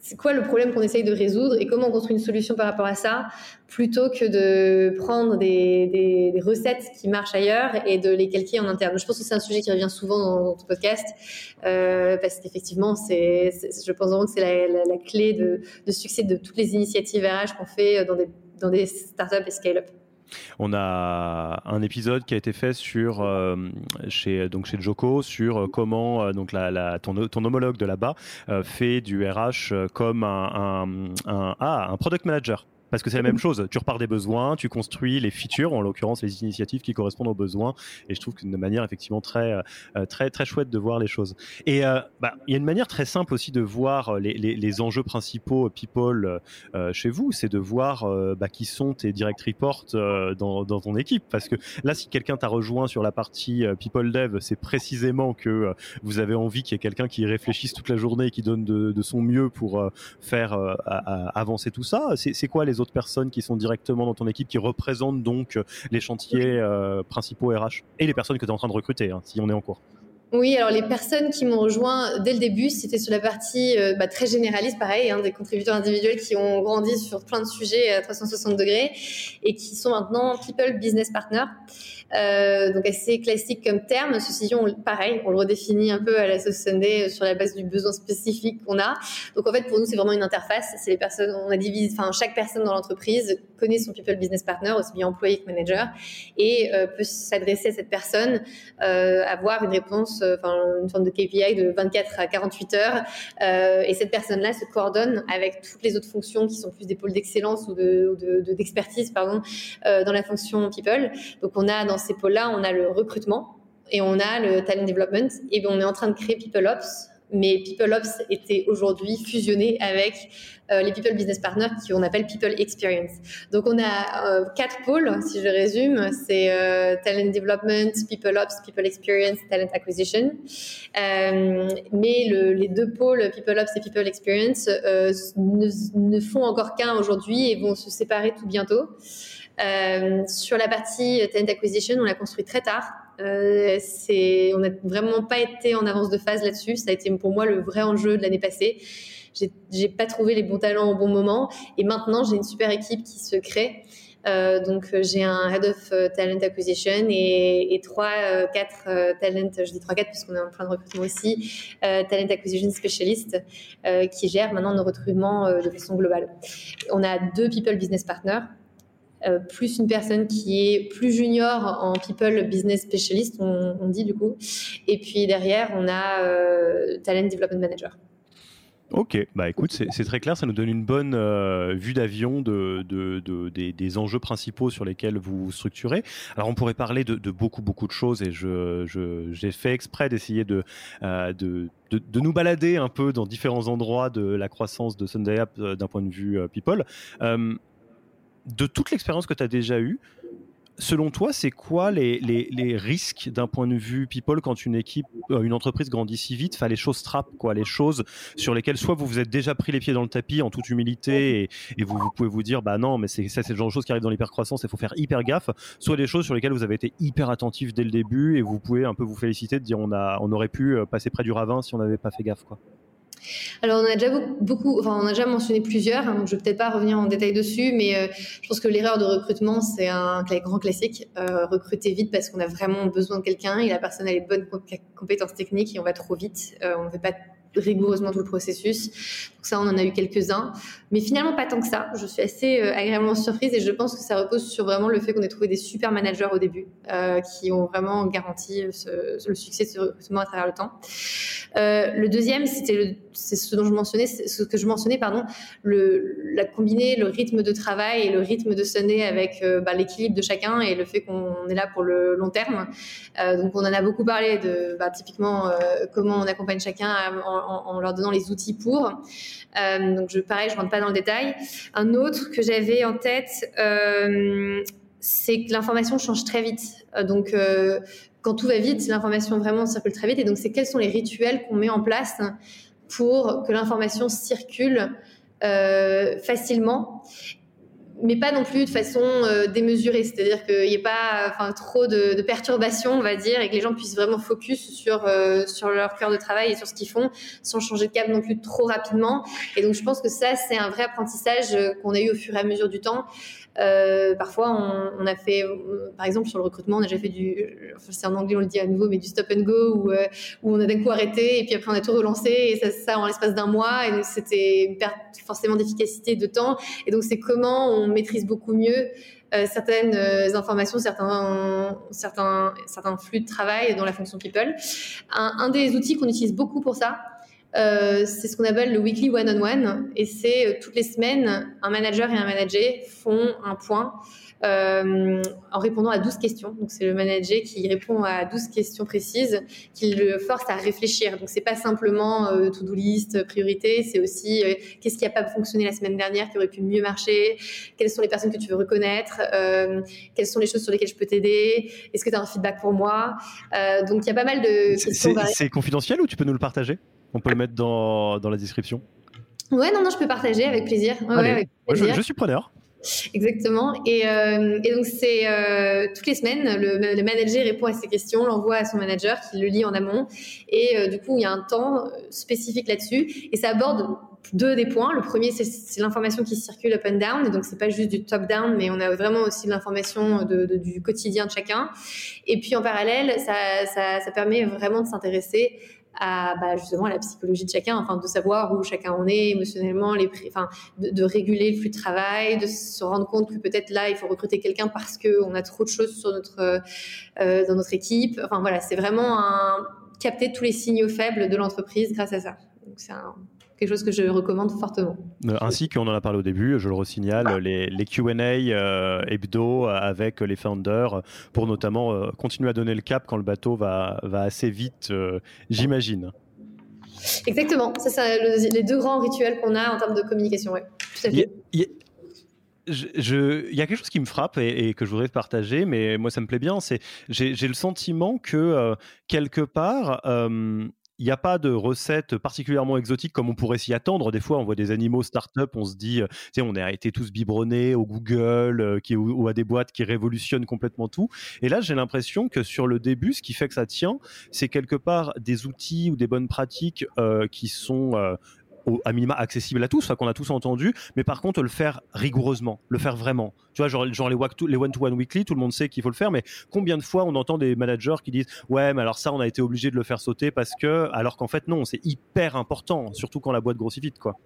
c'est quoi le problème qu'on essaye de résoudre et comment on construit une solution par rapport à ça, plutôt que de prendre des, recettes qui marchent ailleurs et de les calquer en interne. Je pense que c'est un sujet qui revient souvent dans, ton podcast, euh, parce qu'effectivement, c'est, je pense vraiment que c'est la, clé de, de, succès de toutes les initiatives RH qu'on fait dans des, dans des startups et scale-up. On a un épisode qui a été fait sur euh, chez donc chez Joko sur euh, comment euh, ton, homologue de là-bas fait du RH comme un, ah, un product manager. Parce que c'est la même chose. Tu repars des besoins, tu construis les features, en l'occurrence les initiatives qui correspondent aux besoins. Et je trouve que une manière effectivement très, euh, très, très chouette de voir les choses. Et euh, bah, il y a une manière très simple aussi de voir les, les, enjeux principaux people euh, chez vous, c'est de voir bah, qui sont tes direct reports dans, ton équipe. Parce que là, si quelqu'un t'a rejoint sur la partie people dev, c'est précisément que vous avez envie qu'il y ait quelqu'un qui réfléchisse toute la journée et qui donne de, de son mieux pour faire avancer tout ça. C'est quoi les autres personnes qui sont directement dans ton équipe, qui représentent donc euh, les chantiers euh, principaux RH et les personnes que tu es en train de recruter, hein, si on est en cours. Oui, alors les personnes qui m'ont rejoint dès le début, c'était sur la partie euh, bah, très généraliste, pareil, hein, des contributeurs individuels qui ont grandi sur plein de sujets à 360 degrés et qui sont maintenant People Business Partner. Euh, donc assez classique comme terme. Dit, pareil, on le redéfinit un peu à la sauce Sunday euh, sur la base du besoin spécifique qu'on a. Donc en fait, pour nous, c'est vraiment une interface. C'est les personnes, on a divisé, enfin chaque personne dans l'entreprise connaît son people business partner, aussi bien employé que manager, et euh, peut s'adresser à cette personne, euh, avoir une réponse performance, enfin une forme de KPI de 24 à 48 heures. et cette personne-là se coordonne avec toutes les autres fonctions qui sont plus des pôles d'excellence ou de, d'expertise, pardon, dans la fonction people. Donc on a dans ces pôles-là, on a le recrutement et on a le talent development. Et ben, on est en train de créer People Ops mais People Ops était aujourd'hui fusionné avec euh, les People Business Partners qui on appelle People Experience. Donc on a euh, quatre pôles, si je résume, c'est euh, Talent Development, People Ops, People Experience, Talent Acquisition. mais le, les deux pôles People Ops et People Experience ne, font encore qu'un aujourd'hui et vont se séparer tout bientôt. Sur la partie Talent Acquisition, on l'a construit très tard. Euh, on n'a vraiment pas été en avance de phase là-dessus. Ça a été pour moi le vrai enjeu de l'année passée. J'ai, j'ai pas trouvé les bons talents au bon moment, et maintenant j'ai une super équipe qui se crée. Euh, donc j'ai un head of euh, talent acquisition et, et trois, euh, quatre euh, talent, je dis trois, quatre parce qu'on est en plein de recrutement aussi, talent acquisition specialist qui gèrent maintenant nos recrutements de façon globale. On a deux people business partners euh, plus une personne qui est plus junior en people business specialist, on, dit du coup. Et puis derrière, on a euh, talent development manager. Ok, bah écoute, c'est très clair, ça nous donne une bonne euh, vue d'avion de, des, enjeux principaux sur lesquels vous structurez. Alors on pourrait parler de, beaucoup beaucoup de choses et j'ai je, fait exprès d'essayer de, de, nous balader un peu dans différents endroits de la croissance de Sunday App d'un point de vue people de toute l'expérience que tu as déjà eue, selon toi, c'est quoi les, risques d'un point de vue people quand une équipe, euh, une entreprise grandit si vite? Enfin, les choses trappent, quoi, les choses sur lesquelles soit vous vous êtes déjà pris les pieds dans le tapis en toute humilité et, vous, pouvez vous dire, bah non, mais c'est ça, c'est le genre de choses qui arrivent dans l'hypercroissance, il faut faire hyper gaffe. Soit des choses sur lesquelles vous avez été hyper attentif dès le début et vous pouvez un peu vous féliciter de dire, on a, on aurait pu euh, passer près du ravin si on n'avait pas fait gaffe, quoi. Alors, on a déjà beaucoup, enfin, on a déjà mentionné plusieurs, hein, donc je vais peut-être pas revenir en détail dessus, mais euh, je pense que l'erreur de recrutement, c'est un grand classique. Euh, recruter vite parce qu'on a vraiment besoin de quelqu'un et la personne a les bonnes compétences techniques et on va trop vite. Euh, on ne veut pas rigoureusement tout le processus. Donc ça, on en a eu quelques-uns, mais finalement pas tant que ça. Je suis assez agréablement surprise et je pense que ça repose sur vraiment le fait qu'on ait trouvé des super managers au début qui ont vraiment garanti le succès de ce recrutement à travers le temps. Le deuxième, c'était c'est ce dont je mentionnais, ce que je mentionnais, pardon, la combiner le rythme de travail et le rythme de sonner avec bah, l'équilibre de chacun et le fait qu'on est là pour le long terme. donc on en a beaucoup parlé de bah, typiquement comment on accompagne chacun en, en, leur donnant les outils pour. Euh, donc, je, pareil, je rentre pas dans le détail. Un autre que j'avais en tête, euh, c'est que l'information change très vite. Euh, donc, quand tout va vite, l'information vraiment circule très vite. Et donc, c'est quels sont les rituels qu'on met en place pour que l'information circule facilement mais pas non plus de façon euh, démesurée, c'est-à-dire qu'il n'y ait pas trop de, perturbations, on va dire, et que les gens puissent vraiment focus sur, euh, sur leur cœur de travail et sur ce qu'ils font, sans changer de cap non plus trop rapidement. Et donc je pense que ça, c'est un vrai apprentissage euh, qu'on a eu au fur et à mesure du temps. Euh, parfois, on, a fait, par exemple, sur le recrutement, on a déjà fait du, c'est en anglais, on le dit à nouveau, mais du stop and go, où, euh, où on a d'un coup arrêté, et puis après, on a tout relancé, et ça, en l'espace d'un mois, et c'était une perte forcément d'efficacité de temps. Et donc, c'est comment on maîtrise beaucoup mieux euh, certaines informations, certains, certains, certains flux de travail dans la fonction people. Un des outils qu'on utilise beaucoup pour ça, euh, c'est ce qu'on appelle le weekly one-on-one. et c'est euh, toutes les semaines, un manager et un manager font un point euh, en répondant à 12 questions. Donc, c'est le manager qui répond à 12 questions précises, qui le force à réfléchir. Donc, c'est pas simplement euh, to-do list, priorité, c'est aussi qu'est-ce qui a pas fonctionné la semaine dernière, qui aurait pu mieux marcher, quelles sont les personnes que tu veux reconnaître, quelles sont les choses sur lesquelles je peux t'aider, est-ce que tu as un feedback pour moi? donc, il y a pas mal de questions. C'est confidentiel ou tu peux nous le partager? On peut le mettre dans, dans la description Ouais, non, non, je peux partager avec plaisir. je, suis preneur. Exactement. Et, euh, et donc, c'est euh, toutes les semaines, le, manager répond à ces questions, l'envoie à son manager qui le lit en amont. Et euh, du coup, il y a un temps spécifique là-dessus. Et ça aborde deux des points. Le premier, c'est l'information qui circule up and down. Et donc, c'est pas juste du top down, mais on a vraiment aussi l'information de, du quotidien de chacun. Et puis, en parallèle, ça, ça, ça permet vraiment de s'intéresser à bah, justement à la psychologie de chacun, enfin de savoir où chacun en est émotionnellement, les, enfin de, réguler le flux de travail, de se rendre compte que peut-être là il faut recruter quelqu'un parce que on a trop de choses sur notre euh, dans notre équipe. Enfin voilà, c'est vraiment un capter tous les signaux faibles de l'entreprise grâce à ça. Donc c'est quelque chose que je recommande fortement. Ainsi qu'on en a parlé au début, je le resignale, les, les Q&A hebdo avec les founders pour notamment continuer à donner le cap quand le bateau va, va assez vite, j'imagine. Exactement, c'est ça, les deux grands rituels qu'on a en termes de communication. Ouais. Tout à fait. Il y a quelque chose qui me frappe et, que je voudrais partager, mais moi ça me plaît bien. C'est j'ai le sentiment que euh, quelque part, euh, il n'y a pas de recette particulièrement exotique comme on pourrait s'y attendre. Des fois, on voit des animaux start-up, on se dit, euh, tu sais, on a été tous biberonnés au Google euh, qui, ou, à des boîtes qui révolutionnent complètement tout. Et là, j'ai l'impression que sur le début, ce qui fait que ça tient, c'est quelque part des outils ou des bonnes pratiques euh, qui sont à minima accessible à tous, qu'on a tous entendu, mais par contre le faire rigoureusement, le faire vraiment. Tu vois, genre, genre les one-to-one weekly, tout le monde sait qu'il faut le faire, mais combien de fois on entend des managers qui disent ouais, mais alors ça, on a été obligé de le faire sauter parce que, alors qu'en fait non, c'est hyper important, surtout quand la boîte grossit vite, quoi.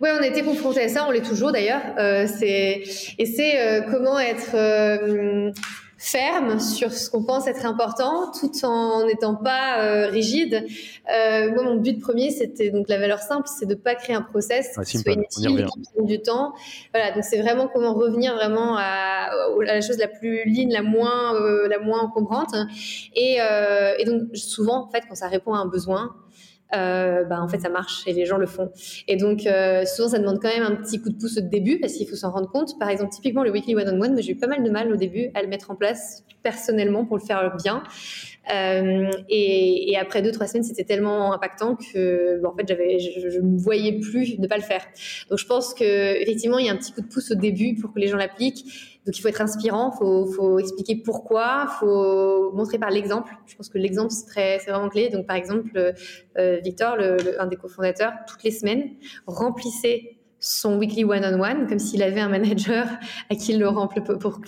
Oui, on été confronté à ça, on l'est toujours d'ailleurs. Euh, et c'est euh, comment être euh, ferme sur ce qu'on pense être important, tout en n'étant pas euh, rigide. Euh, moi, mon but premier, c'était donc la valeur simple, c'est de pas créer un process qui soit inutile, qui prenne du temps. Voilà, donc c'est vraiment comment revenir vraiment à, la chose la plus ligne, la moins, euh, la moins encombrante. Et, et donc souvent, en fait, quand ça répond à un besoin, euh, bah, en fait ça marche et les gens le font. Et donc euh, souvent ça demande quand même un petit coup de pouce au début parce qu'il faut s'en rendre compte. Par exemple typiquement le weekly one on one, j'ai eu pas mal de mal au début à le mettre en place personnellement pour le faire bien. Euh, et, et, après deux trois semaines, c'était tellement impactant que en fait j'avais, je, ne me voyais plus ne pas le faire. Donc je pense que effectivement il y a un petit coup de pouce au début pour que les gens l'appliquent. Donc il faut être inspirant, faut, faut expliquer pourquoi, faut montrer par l'exemple. Je pense que l'exemple c'est très, c'est vraiment clé. Donc par exemple, euh, Victor, le, un des cofondateurs, toutes les semaines remplissait son weekly one-on-one comme s'il avait un manager à qui il le pour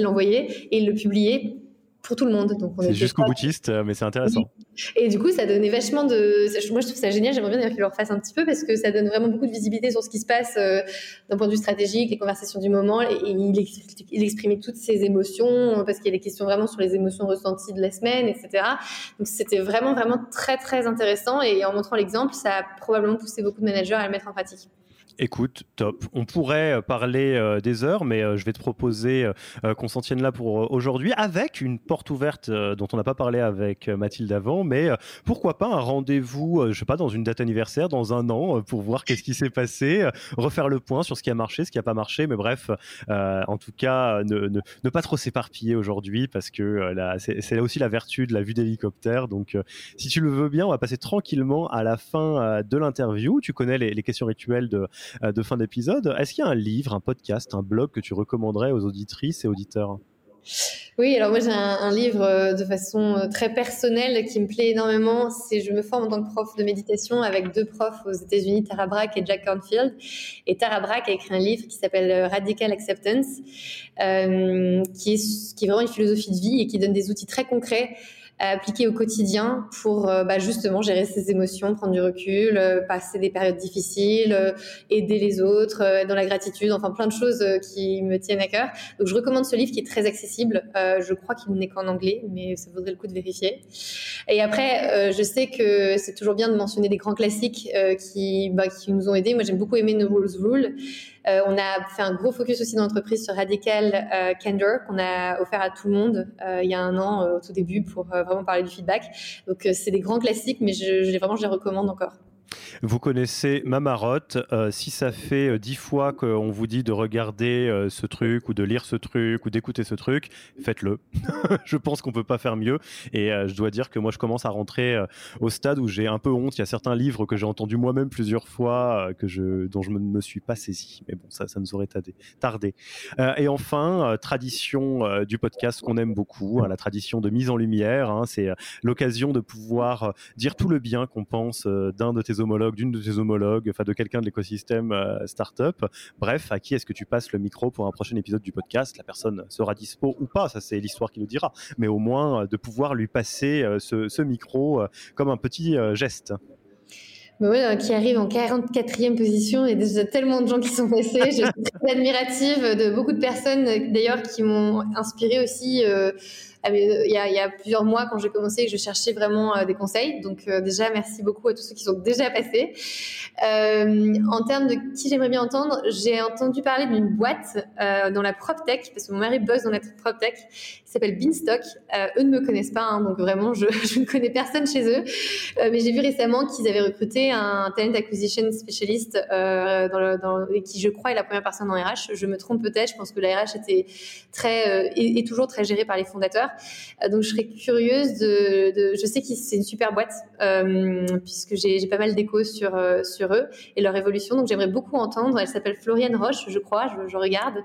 l'envoyait et il le publiait pour tout le monde. Donc c'est jusqu'au boutiste, euh, mais c'est intéressant. Et du coup, ça donnait vachement de. Moi, je trouve ça génial. J'aimerais bien qu'il le refasse un petit peu parce que ça donne vraiment beaucoup de visibilité sur ce qui se passe euh, d'un point de vue stratégique, les conversations du moment. Et, il, exprimait toutes ses émotions parce qu'il y a des questions vraiment sur les émotions ressenties de la semaine, etc. Donc c'était vraiment, vraiment très, très intéressant. Et en montrant l'exemple, ça a probablement poussé beaucoup de managers à le mettre en pratique. Écoute, top. On pourrait euh, parler euh, des heures, mais euh, je vais te proposer qu'on s'en tienne là pour aujourd'hui avec une porte ouverte dont on n'a pas parlé avec Mathilde avant, mais pourquoi pas un rendez-vous, je sais pas, dans une date anniversaire, dans un an, pour voir qu'est-ce qui s'est passé, refaire le point sur ce qui a marché, ce qui n'a pas marché, mais bref, en tout cas, ne, pas trop s'éparpiller aujourd'hui parce que c'est là aussi la vertu de la vue d'hélicoptère. Donc, si tu le veux bien, on va passer tranquillement à la fin de l'interview. Tu connais les, questions rituelles de de fin d'épisode. Est-ce qu'il y a un livre, un podcast, un blog que tu recommanderais aux auditrices et auditeurs? Oui, alors moi j'ai un, livre euh, de façon euh, très personnelle qui me plaît énormément. C'est Je me forme en tant que prof de méditation avec deux profs aux États-Unis, Tara Brach et Jack Cornfield. Et Tara Brach a écrit un livre qui s'appelle Radical Acceptance, qui, est, qui est vraiment une philosophie de vie et qui donne des outils très concrets à appliquer au quotidien pour euh, bah, justement gérer ses émotions, prendre du recul, euh, passer des périodes difficiles, euh, aider les autres, être dans la gratitude, enfin plein de choses qui me tiennent à cœur. Donc je recommande ce livre qui est très accessible. je crois qu'il n'est qu'en anglais, mais ça vaudrait le coup de vérifier. Et après, je sais que c'est toujours bien de mentionner des grands classiques qui, bah, qui nous ont aidés. Moi, j'aime beaucoup aimer No Rules Rule. Euh, on a fait un gros focus aussi dans l'entreprise sur Radical euh, Candor qu'on a offert à tout le monde euh, il y a un an au tout début pour vraiment parler du feedback. Donc c'est des grands classiques, mais je, vraiment je les recommande encore. Vous connaissez ma marotte. Euh, si ça fait euh, dix fois qu'on vous dit de regarder euh, ce truc ou de lire ce truc ou d'écouter ce truc, faites-le. je pense qu'on peut pas faire mieux. Et je dois dire que moi, je commence à rentrer au stade où j'ai un peu honte. Il y a certains livres que j'ai entendus moi-même plusieurs fois que dont je ne me suis pas saisi. Mais bon, ça, ça nous aurait tardé. et enfin, tradition du podcast qu'on aime beaucoup, hein, la tradition de mise en lumière. Hein, c'est l'occasion de pouvoir dire tout le bien qu'on pense d'un de tes homologues, d'une de tes homologues, enfin de quelqu'un de l'écosystème euh, startup. Bref, à qui est-ce que tu passes le micro pour un prochain épisode du podcast? La personne sera dispo ou pas, ça c'est l'histoire qui nous dira. Mais au moins euh, de pouvoir lui passer euh, ce, micro comme un petit geste. Bah qui arrive en 44e position. Il y a déjà tellement de gens qui sont passés. Je suis très admirative de beaucoup de personnes, d'ailleurs, qui m'ont inspiré aussi il y, a, plusieurs mois quand j'ai commencé, je cherchais vraiment des conseils. Donc déjà, merci beaucoup à tous ceux qui sont déjà passés. en termes de qui j'aimerais bien entendre, j'ai entendu parler d'une boîte dans la PropTech, parce que mon mari bosse dans la PropTech, qui s'appelle Beanstock. eux ne me connaissent pas, hein, donc vraiment, je, ne connais personne chez eux. mais j'ai vu récemment qu'ils avaient recruté un talent acquisition spécialiste qui, je crois, est la première personne en RH. Je me trompe peut-être, je pense que la RH était très, et, est toujours très gérée par les fondateurs. Donc je serais curieuse de, je sais que c'est une super boîte, puisque j'ai pas mal d'échos sur, sur eux et leur évolution. Donc j'aimerais beaucoup entendre. Elle s'appelle Floriane Roche, je crois, je, regarde,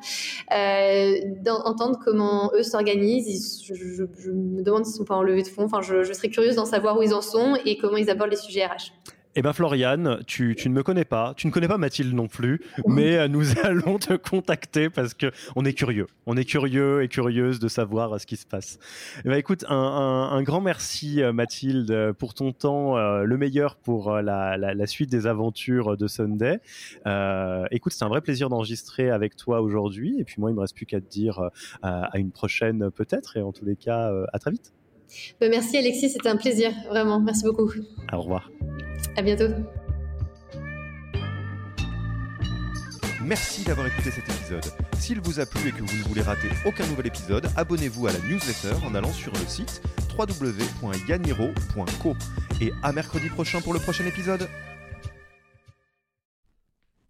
d'entendre comment eux s'organisent. Je, je, me demande s'ils sont pas en levée de fonds. Enfin, je, je serais curieuse d'en savoir où ils en sont et comment ils abordent les sujets RH. Eh bien, Floriane, tu, ne me connais pas, tu ne connais pas Mathilde non plus, mais euh, nous allons te contacter parce que on est curieux. On est curieux et curieuse de savoir euh, ce qui se passe. Eh ben, écoute, un, grand merci euh, Mathilde pour ton temps, le meilleur pour la, suite des aventures de Sunday. écoute, c'est un vrai plaisir d'enregistrer avec toi aujourd'hui. Et puis moi, il me reste plus qu'à te dire à une prochaine peut-être, et en tous les cas, à très vite. Ben, merci Alexis, c'était un plaisir, vraiment. Merci beaucoup. Au revoir. À bientôt. Merci d'avoir écouté cet épisode. S'il vous a plu et que vous ne voulez rater aucun nouvel épisode, abonnez-vous à la newsletter en allant sur le site www.yaniro.co. Et à mercredi prochain pour le prochain épisode.